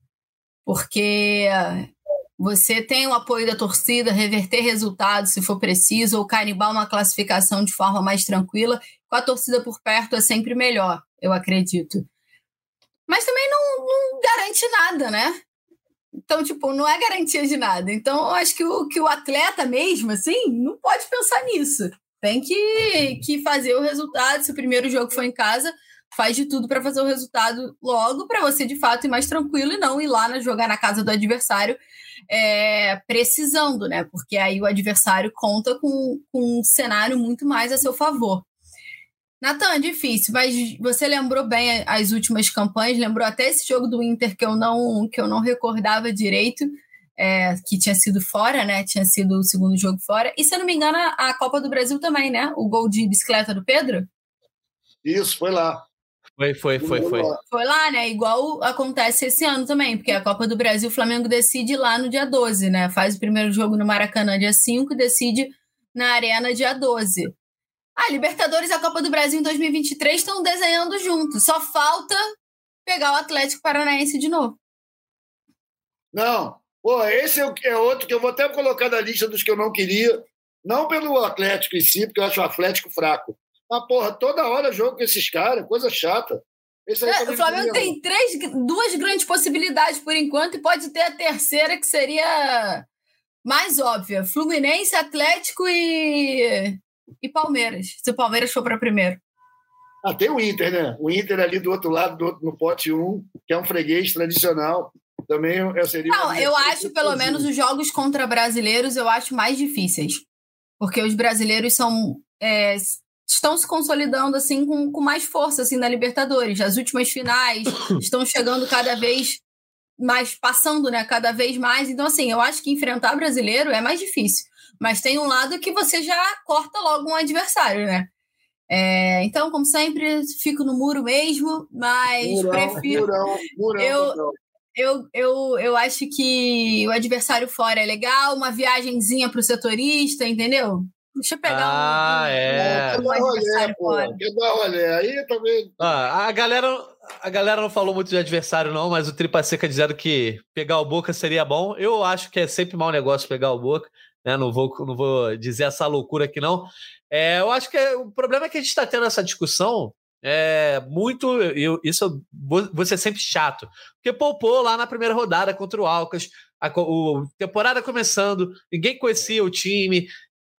porque você tem o apoio da torcida, reverter resultados se for preciso, ou carimbar uma classificação de forma mais tranquila. Com a torcida por perto é sempre melhor, eu acredito. Mas também não, não garante nada, né? Então, tipo, não é garantia de nada. Então, eu acho que o, que o atleta mesmo, assim, não pode pensar nisso. Tem que, que fazer o resultado. Se o primeiro jogo for em casa, faz de tudo para fazer o resultado logo, para você de fato ir mais tranquilo e não ir lá na, jogar na casa do adversário é, precisando, né? Porque aí o adversário conta com, com um cenário muito mais a seu favor. Natan, é difícil, mas você lembrou bem as últimas campanhas, lembrou até esse jogo do Inter que eu não, que eu não recordava direito, é, que tinha sido fora, né? Tinha sido o segundo jogo fora. E se eu não me engano, a Copa do Brasil também, né? O gol de bicicleta do Pedro?
Isso, foi lá.
Foi, foi, foi, foi.
Foi lá, né? Igual acontece esse ano também, porque a Copa do Brasil, o Flamengo decide lá no dia 12, né? Faz o primeiro jogo no Maracanã dia 5 e decide na Arena dia 12. A Libertadores e a Copa do Brasil em 2023 estão desenhando juntos. Só falta pegar o Atlético Paranaense de novo.
Não. Pô, esse é, é outro que eu vou até colocar na lista dos que eu não queria. Não pelo Atlético em si, porque eu acho o Atlético fraco. Mas, porra, toda hora jogo com esses caras, coisa chata.
É, o Flamengo tem três, duas grandes possibilidades por enquanto e pode ter a terceira que seria mais óbvia: Fluminense, Atlético e e Palmeiras, se o Palmeiras for para primeiro.
Ah, tem o Inter, né? O Inter ali do outro lado, do outro, no pote 1, que é um freguês tradicional. Também eu seria.
Não, eu acho pelo menos os jogos contra brasileiros eu acho mais difíceis. Porque os brasileiros são. É, estão se consolidando assim com, com mais força assim na Libertadores. As últimas finais estão chegando cada vez mais, passando, né? Cada vez mais. Então, assim, eu acho que enfrentar brasileiro é mais difícil. Mas tem um lado que você já corta logo um adversário, né? É, então, como sempre, fico no muro mesmo, mas murão, prefiro. Murão, murão, eu, eu, eu, eu acho que o adversário fora é legal, uma viagenzinha para o setorista, entendeu? Deixa eu pegar
ah, um. é.
Um, um rolê, pô. Quer dar rolê. Aí também.
Ah, a galera. A galera não falou muito de adversário, não, mas o Tripa Seca dizendo que pegar o Boca seria bom. Eu acho que é sempre mau negócio pegar o Boca né? Não vou, não vou dizer essa loucura aqui, não. É, eu acho que é, o problema é que a gente está tendo essa discussão é muito. Eu, isso vou ser sempre chato. Porque poupou lá na primeira rodada contra o Alcas, a, o, temporada começando, ninguém conhecia o time.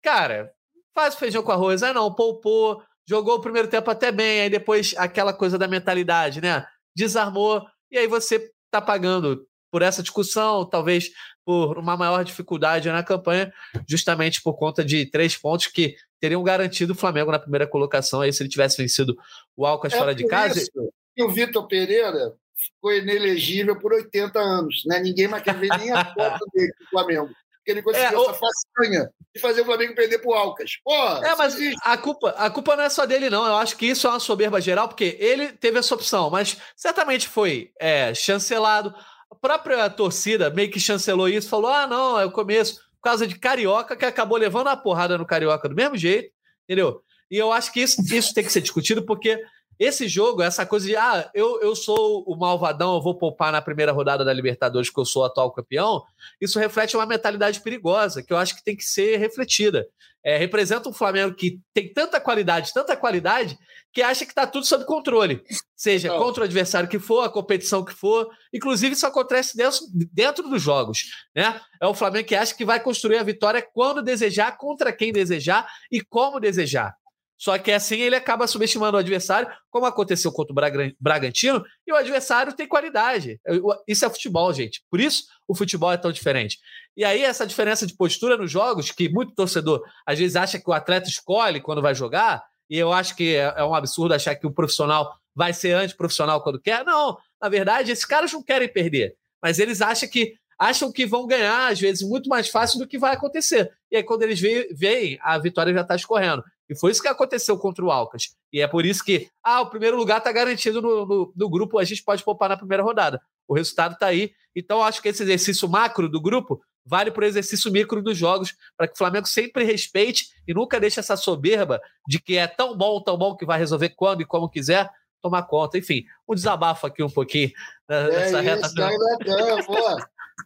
Cara, faz feijão com arroz. Ah, não, poupou, jogou o primeiro tempo até bem, aí depois aquela coisa da mentalidade, né? Desarmou, e aí você tá pagando por essa discussão, talvez por uma maior dificuldade na campanha, justamente por conta de três pontos que teriam garantido o Flamengo na primeira colocação aí se ele tivesse vencido o Alcas é fora de casa. Isso
que o Vitor Pereira foi inelegível por 80 anos, né? Ninguém mais quer ver nem a foto dele do Flamengo. Porque ele conseguiu é, essa façanha de fazer o Flamengo perder pro Alcas. Porra,
é, mas a culpa, a culpa não é só dele, não. Eu acho que isso é uma soberba geral, porque ele teve essa opção, mas certamente foi é, chancelado. A própria torcida meio que chancelou isso, falou: ah, não, é o começo, por causa de Carioca, que acabou levando a porrada no Carioca do mesmo jeito, entendeu? E eu acho que isso, isso tem que ser discutido, porque esse jogo, essa coisa de, ah, eu, eu sou o malvadão, eu vou poupar na primeira rodada da Libertadores, porque eu sou o atual campeão, isso reflete uma mentalidade perigosa, que eu acho que tem que ser refletida. É, representa um Flamengo que tem tanta qualidade, tanta qualidade, que acha que está tudo sob controle. Seja Não. contra o adversário que for, a competição que for. Inclusive, isso acontece dentro, dentro dos jogos. Né? É o Flamengo que acha que vai construir a vitória quando desejar, contra quem desejar e como desejar. Só que assim ele acaba subestimando o adversário, como aconteceu contra o Bragantino, e o adversário tem qualidade. Isso é futebol, gente. Por isso o futebol é tão diferente. E aí, essa diferença de postura nos jogos, que muito torcedor às vezes acha que o atleta escolhe quando vai jogar, e eu acho que é, é um absurdo achar que o profissional vai ser antiprofissional quando quer. Não, na verdade, esses caras não querem perder, mas eles acham que acham que vão ganhar, às vezes, muito mais fácil do que vai acontecer. E aí, quando eles veem, a vitória já está escorrendo. E foi isso que aconteceu contra o Alcas. E é por isso que, ah, o primeiro lugar está garantido no, no, no, grupo, a gente pode poupar na primeira rodada. O resultado está aí. Então, acho que esse exercício macro do grupo vale para o exercício micro dos jogos, para que o Flamengo sempre respeite e nunca deixe essa soberba de que é tão bom, tão bom que vai resolver quando e como quiser tomar conta. Enfim, um desabafo aqui um pouquinho
né, nessa é reta. Isso, não, pô.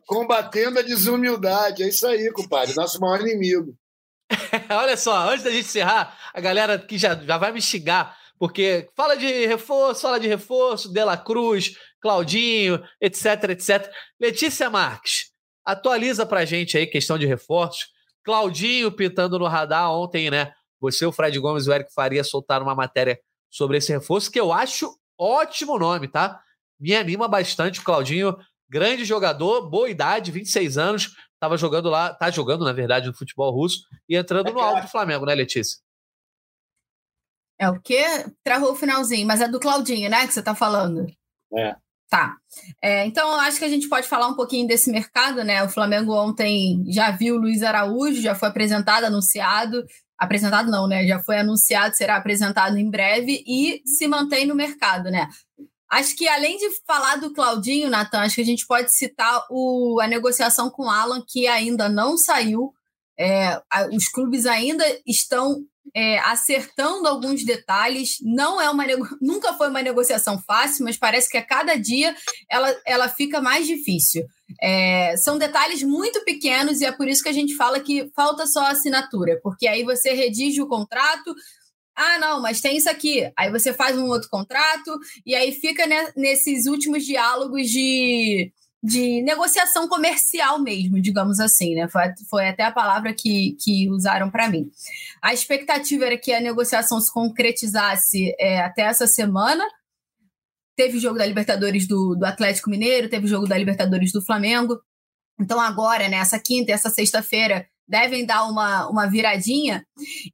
Combatendo a desumildade. É isso aí, compadre. Nosso maior inimigo.
Olha só, antes da gente encerrar, a galera que já, já vai me xingar, porque fala de reforço, fala de reforço, Dela Cruz, Claudinho, etc, etc. Letícia Marques, atualiza pra gente aí questão de reforços. Claudinho pintando no radar ontem, né? Você, o Fred Gomes e o Eric Faria soltaram uma matéria sobre esse reforço que eu acho ótimo nome, tá? Me anima bastante o Claudinho, grande jogador, boa idade, 26 anos, estava jogando lá, tá jogando, na verdade, no futebol russo e entrando é no alvo do Flamengo, né, Letícia?
É o quê? Travou o finalzinho, mas é do Claudinho, né, que você tá falando?
É.
Tá. É, então, acho que a gente pode falar um pouquinho desse mercado, né? O Flamengo ontem já viu o Luiz Araújo, já foi apresentado, anunciado. Apresentado não, né? Já foi anunciado, será apresentado em breve e se mantém no mercado, né? Acho que além de falar do Claudinho, Natan, acho que a gente pode citar o, a negociação com o Alan, que ainda não saiu. É, os clubes ainda estão é, acertando alguns detalhes. Não é uma nunca foi uma negociação fácil, mas parece que a cada dia ela, ela fica mais difícil. É, são detalhes muito pequenos e é por isso que a gente fala que falta só assinatura, porque aí você redige o contrato. Ah, não, mas tem isso aqui. Aí você faz um outro contrato e aí fica né, nesses últimos diálogos de de negociação comercial mesmo, digamos assim, né? Foi, foi até a palavra que, que usaram para mim. A expectativa era que a negociação se concretizasse é, até essa semana. Teve jogo da Libertadores do, do Atlético Mineiro, teve jogo da Libertadores do Flamengo. Então, agora, né, quinta e essa sexta-feira, devem dar uma, uma viradinha.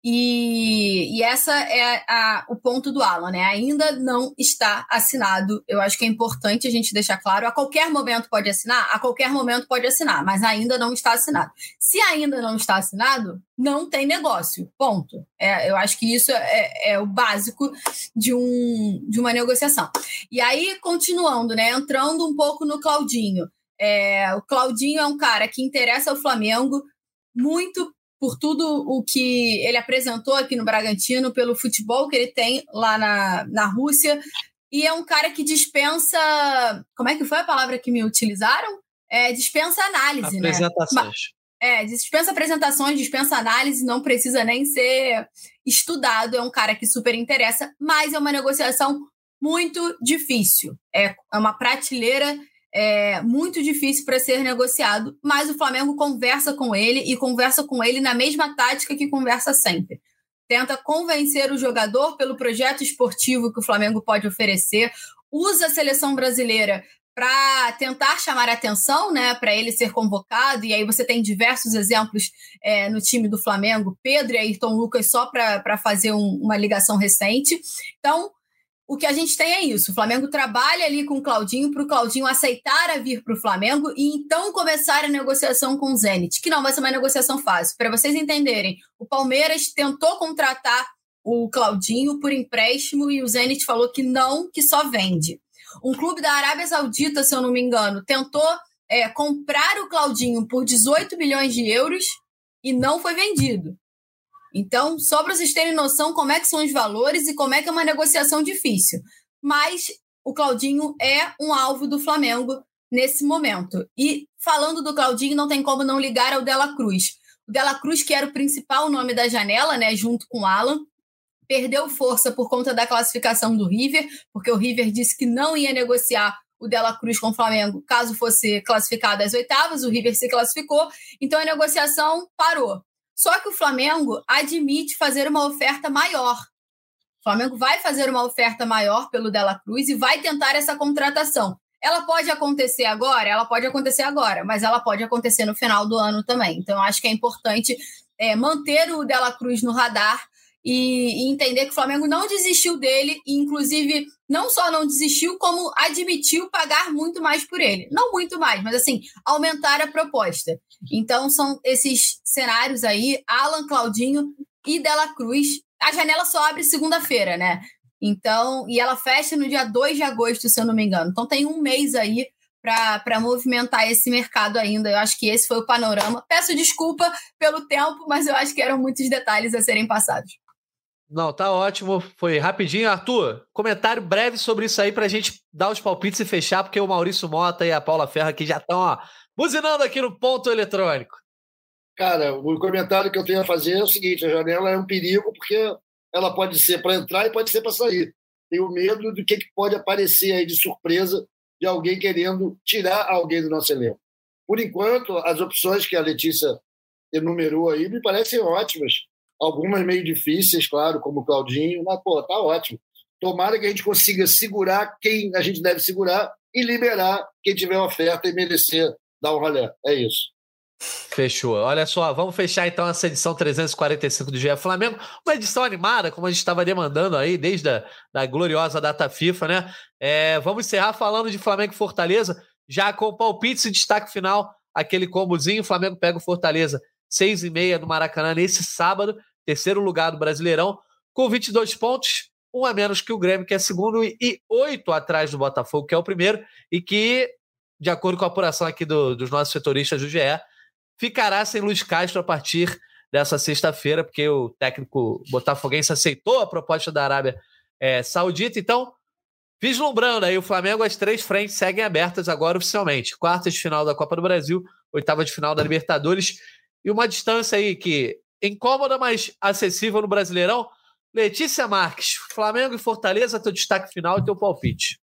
E, e essa é a, o ponto do Alan, né? Ainda não está assinado. Eu acho que é importante a gente deixar claro. A qualquer momento pode assinar, a qualquer momento pode assinar, mas ainda não está assinado. Se ainda não está assinado, não tem negócio. Ponto. É, eu acho que isso é, é o básico de, um, de uma negociação. E aí, continuando, né? Entrando um pouco no Claudinho. É, o Claudinho é um cara que interessa ao Flamengo, muito por tudo o que ele apresentou aqui no Bragantino, pelo futebol que ele tem lá na, na Rússia. E é um cara que dispensa. Como é que foi a palavra que me utilizaram? É, dispensa análise,
né? Apresentações.
né? É, dispensa apresentações, dispensa análise, não precisa nem ser estudado. É um cara que super interessa, mas é uma negociação muito difícil. É, é uma prateleira é, muito difícil para ser negociado, mas o Flamengo conversa com ele e conversa com ele na mesma tática que conversa sempre. Tenta convencer o jogador pelo projeto esportivo que o Flamengo pode oferecer, usa a seleção brasileira para tentar chamar atenção, né, para ele ser convocado, e aí você tem diversos exemplos é, no time do Flamengo, Pedro e Ayrton Lucas, só para fazer um, uma ligação recente. Então, o que a gente tem é isso. O Flamengo trabalha ali com o Claudinho para o Claudinho aceitar a vir para o Flamengo e então começar a negociação com o Zenit, que não vai ser uma negociação fácil. Para vocês entenderem, o Palmeiras tentou contratar o Claudinho por empréstimo e o Zenit falou que não, que só vende. Um clube da Arábia Saudita, se eu não me engano, tentou é, comprar o Claudinho por 18 milhões de euros e não foi vendido. Então, só para vocês terem noção como é que são os valores e como é que é uma negociação difícil. Mas o Claudinho é um alvo do Flamengo nesse momento. E falando do Claudinho, não tem como não ligar ao Dela Cruz. O Dela Cruz, que era o principal nome da janela, né, junto com o Alan, perdeu força por conta da classificação do River, porque o River disse que não ia negociar o Dela Cruz com o Flamengo caso fosse classificado às oitavas, o River se classificou, então a negociação parou. Só que o Flamengo admite fazer uma oferta maior. O Flamengo vai fazer uma oferta maior pelo Dela Cruz e vai tentar essa contratação. Ela pode acontecer agora? Ela pode acontecer agora, mas ela pode acontecer no final do ano também. Então, acho que é importante é, manter o Dela Cruz no radar e, e, entender que o Flamengo não desistiu dele, e inclusive não só não desistiu, como admitiu pagar muito mais por ele. Não muito mais, mas assim, aumentar a proposta. Então são esses cenários aí, Alan, Claudinho e Dela Cruz. A janela só abre segunda-feira, né? Então, e ela fecha no dia 2 de agosto, se eu não me engano. Então tem um mês aí para movimentar esse mercado ainda. Eu acho que esse foi o panorama. Peço desculpa pelo tempo, mas eu acho que eram muitos detalhes a serem passados.
Não, tá ótimo. Foi rapidinho. Arthur, comentário breve sobre isso aí pra gente dar os palpites e fechar, porque o Maurício Mota e a Paula Ferra aqui já estão, ó, buzinando aqui no ponto eletrônico.
Cara, o comentário que eu tenho a fazer é o seguinte: a janela é um perigo, porque ela pode ser para entrar e pode ser para sair. Tenho medo do que, pode aparecer aí de surpresa de alguém querendo tirar alguém do nosso elenco. Por enquanto, as opções que a Letícia enumerou aí me parecem ótimas algumas meio difíceis, claro, como o Claudinho, mas, pô, tá ótimo. Tomara que a gente consiga segurar quem a gente deve segurar e liberar quem tiver oferta e merecer dar um rolê. É isso.
Fechou. Olha só, vamos fechar então essa edição 345 do GE Flamengo. Uma edição animada, como a gente estava demandando aí desde a da gloriosa data FIFA, né? É, vamos encerrar falando de Flamengo e Fortaleza, já com o palpite e destaque final, aquele combozinho. Flamengo pega o Fortaleza, seis e meia no Maracanã nesse sábado, terceiro lugar do Brasileirão, com 22 pontos, um a menos que o Grêmio, que é segundo, e oito atrás do Botafogo, que é o primeiro, e que, de acordo com a apuração aqui do, dos nossos setoristas do GE, ficará sem Luiz Castro a partir dessa sexta-feira, porque o técnico botafoguense aceitou a proposta da Arábia é, Saudita. Então, vislumbrando aí, o Flamengo, as três frentes seguem abertas agora oficialmente. Quartas de final da Copa do Brasil, oitava de final da Libertadores e uma distância aí que incômoda, mas acessível no Brasileirão. Letícia Marques, Flamengo e Fortaleza, teu destaque final e teu palpite.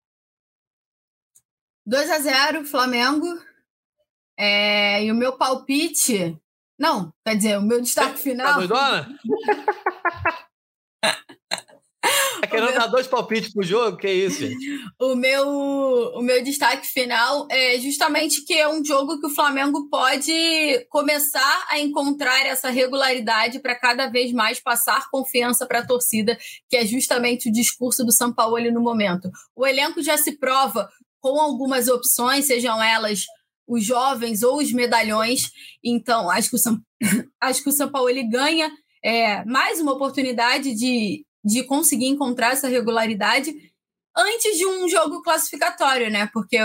2 a 0 Flamengo. É, e o meu palpite. Não, quer dizer, o meu destaque tá final. Tá
doidona? Tá querendo meu... dar dois palpites pro jogo? Que isso, gente?
O meu, o meu destaque final é justamente que é um jogo que o Flamengo pode começar a encontrar essa regularidade para cada vez mais passar confiança para a torcida, que é justamente o discurso do São Paulo no momento. O elenco já se prova com algumas opções, sejam elas os jovens ou os medalhões. Então, acho que o São, acho que o São Paulo ele ganha é, mais uma oportunidade de, de conseguir encontrar essa regularidade antes de um jogo classificatório, né? Porque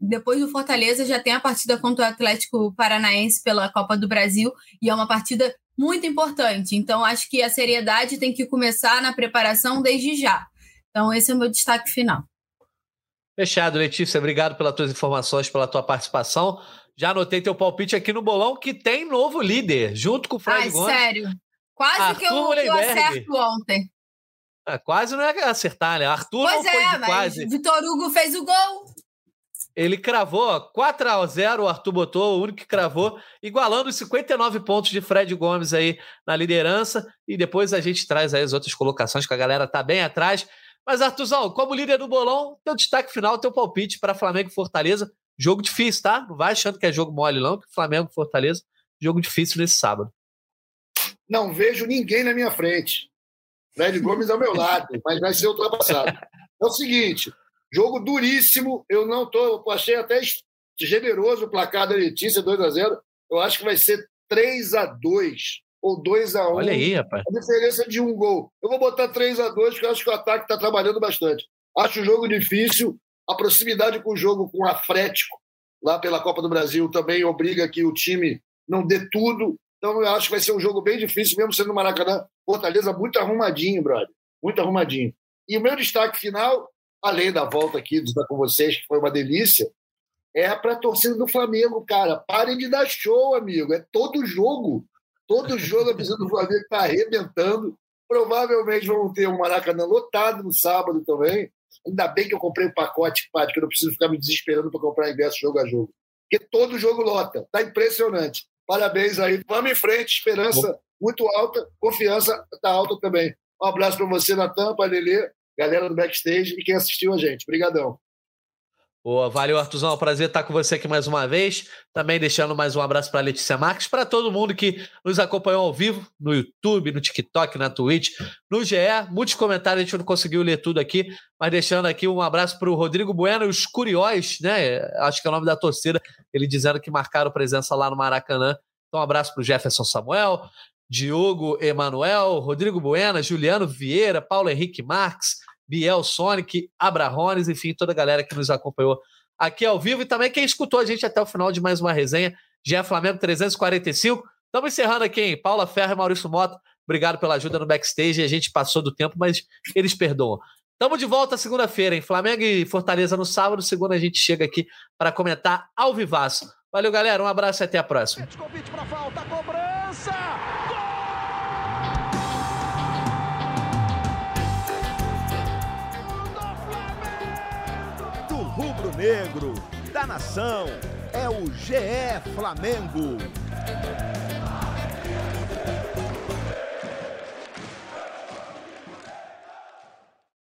depois do Fortaleza já tem a partida contra o Atlético Paranaense pela Copa do Brasil e é uma partida muito importante. Então, acho que a seriedade tem que começar na preparação desde já. Então, esse é o meu destaque final.
Fechado, Letícia. Obrigado pelas tuas informações, pela tua participação. Já anotei teu palpite aqui no bolão, que tem novo líder, junto com o Fred Ai, Gomes.
sério. Quase Arthur que eu, eu acerto ontem.
É, quase não é acertar, né? Arthur
pois
não
é,
foi de quase.
Vitor Hugo fez o gol.
Ele cravou 4 a 0 o Arthur botou, o único que cravou, igualando os 59 pontos de Fred Gomes aí na liderança. E depois a gente traz aí as outras colocações, que a galera tá bem atrás. Mas, Artuzão, como líder do bolão, teu destaque final, teu palpite para Flamengo e Fortaleza. Jogo difícil, tá? Não vai achando que é jogo mole, não, que Flamengo e Fortaleza, jogo difícil nesse sábado.
Não vejo ninguém na minha frente. Fred Gomes ao meu lado, mas vai ser ultrapassado. É o seguinte: jogo duríssimo. Eu não tô. Eu achei até generoso o placar da Letícia, 2 a 0 Eu acho que vai ser 3 a 2 ou 2 a 1
Olha aí, rapaz.
A diferença de um gol. Eu vou botar 3 a 2 porque eu acho que o ataque está trabalhando bastante. Acho o jogo difícil. A proximidade com o jogo com o Afrético, lá pela Copa do Brasil, também obriga que o time não dê tudo. Então, eu acho que vai ser um jogo bem difícil, mesmo sendo no Maracanã. Fortaleza muito arrumadinho, brother. Muito arrumadinho. E o meu destaque final, além da volta aqui de estar com vocês, que foi uma delícia, é para a torcida do Flamengo, cara. Parem de dar show, amigo. É todo jogo. Todo jogo a torcida do Flamengo está arrebentando. Provavelmente vamos ter um Maracanã lotado no sábado também. Ainda bem que eu comprei o um pacote, Padre, que eu não preciso ficar me desesperando para comprar ingresso jogo a jogo. Porque todo jogo lota. Está impressionante. Parabéns aí. Vamos em frente. Esperança muito alta. Confiança está alta também. Um abraço para você, Natan, para Lelê, galera do backstage e quem assistiu a gente. Obrigadão.
Boa, valeu, Artuzão. É um prazer estar com você aqui mais uma vez. Também deixando mais um abraço para Letícia Marques, para todo mundo que nos acompanhou ao vivo no YouTube, no TikTok, na Twitch, no GE. Muitos comentários, a gente não conseguiu ler tudo aqui, mas deixando aqui um abraço para o Rodrigo Bueno e os Curióis, né? Acho que é o nome da torcida, ele dizendo que marcaram presença lá no Maracanã. Então, um abraço para o Jefferson Samuel, Diogo Emanuel, Rodrigo Bueno, Juliano Vieira, Paulo Henrique Marques. Biel Sonic, Abrahones, enfim, toda a galera que nos acompanhou aqui ao vivo e também quem escutou a gente até o final de mais uma resenha. Já Flamengo 345. Estamos encerrando aqui, hein? Paula Ferro e Maurício Moto. Obrigado pela ajuda no backstage. A gente passou do tempo, mas eles perdoam. Estamos de volta segunda-feira, hein? Flamengo e Fortaleza no sábado. Segunda a gente chega aqui para comentar ao vivaço. Valeu, galera. Um abraço e até a próxima.
Rubro-negro, da nação, é o GE Flamengo.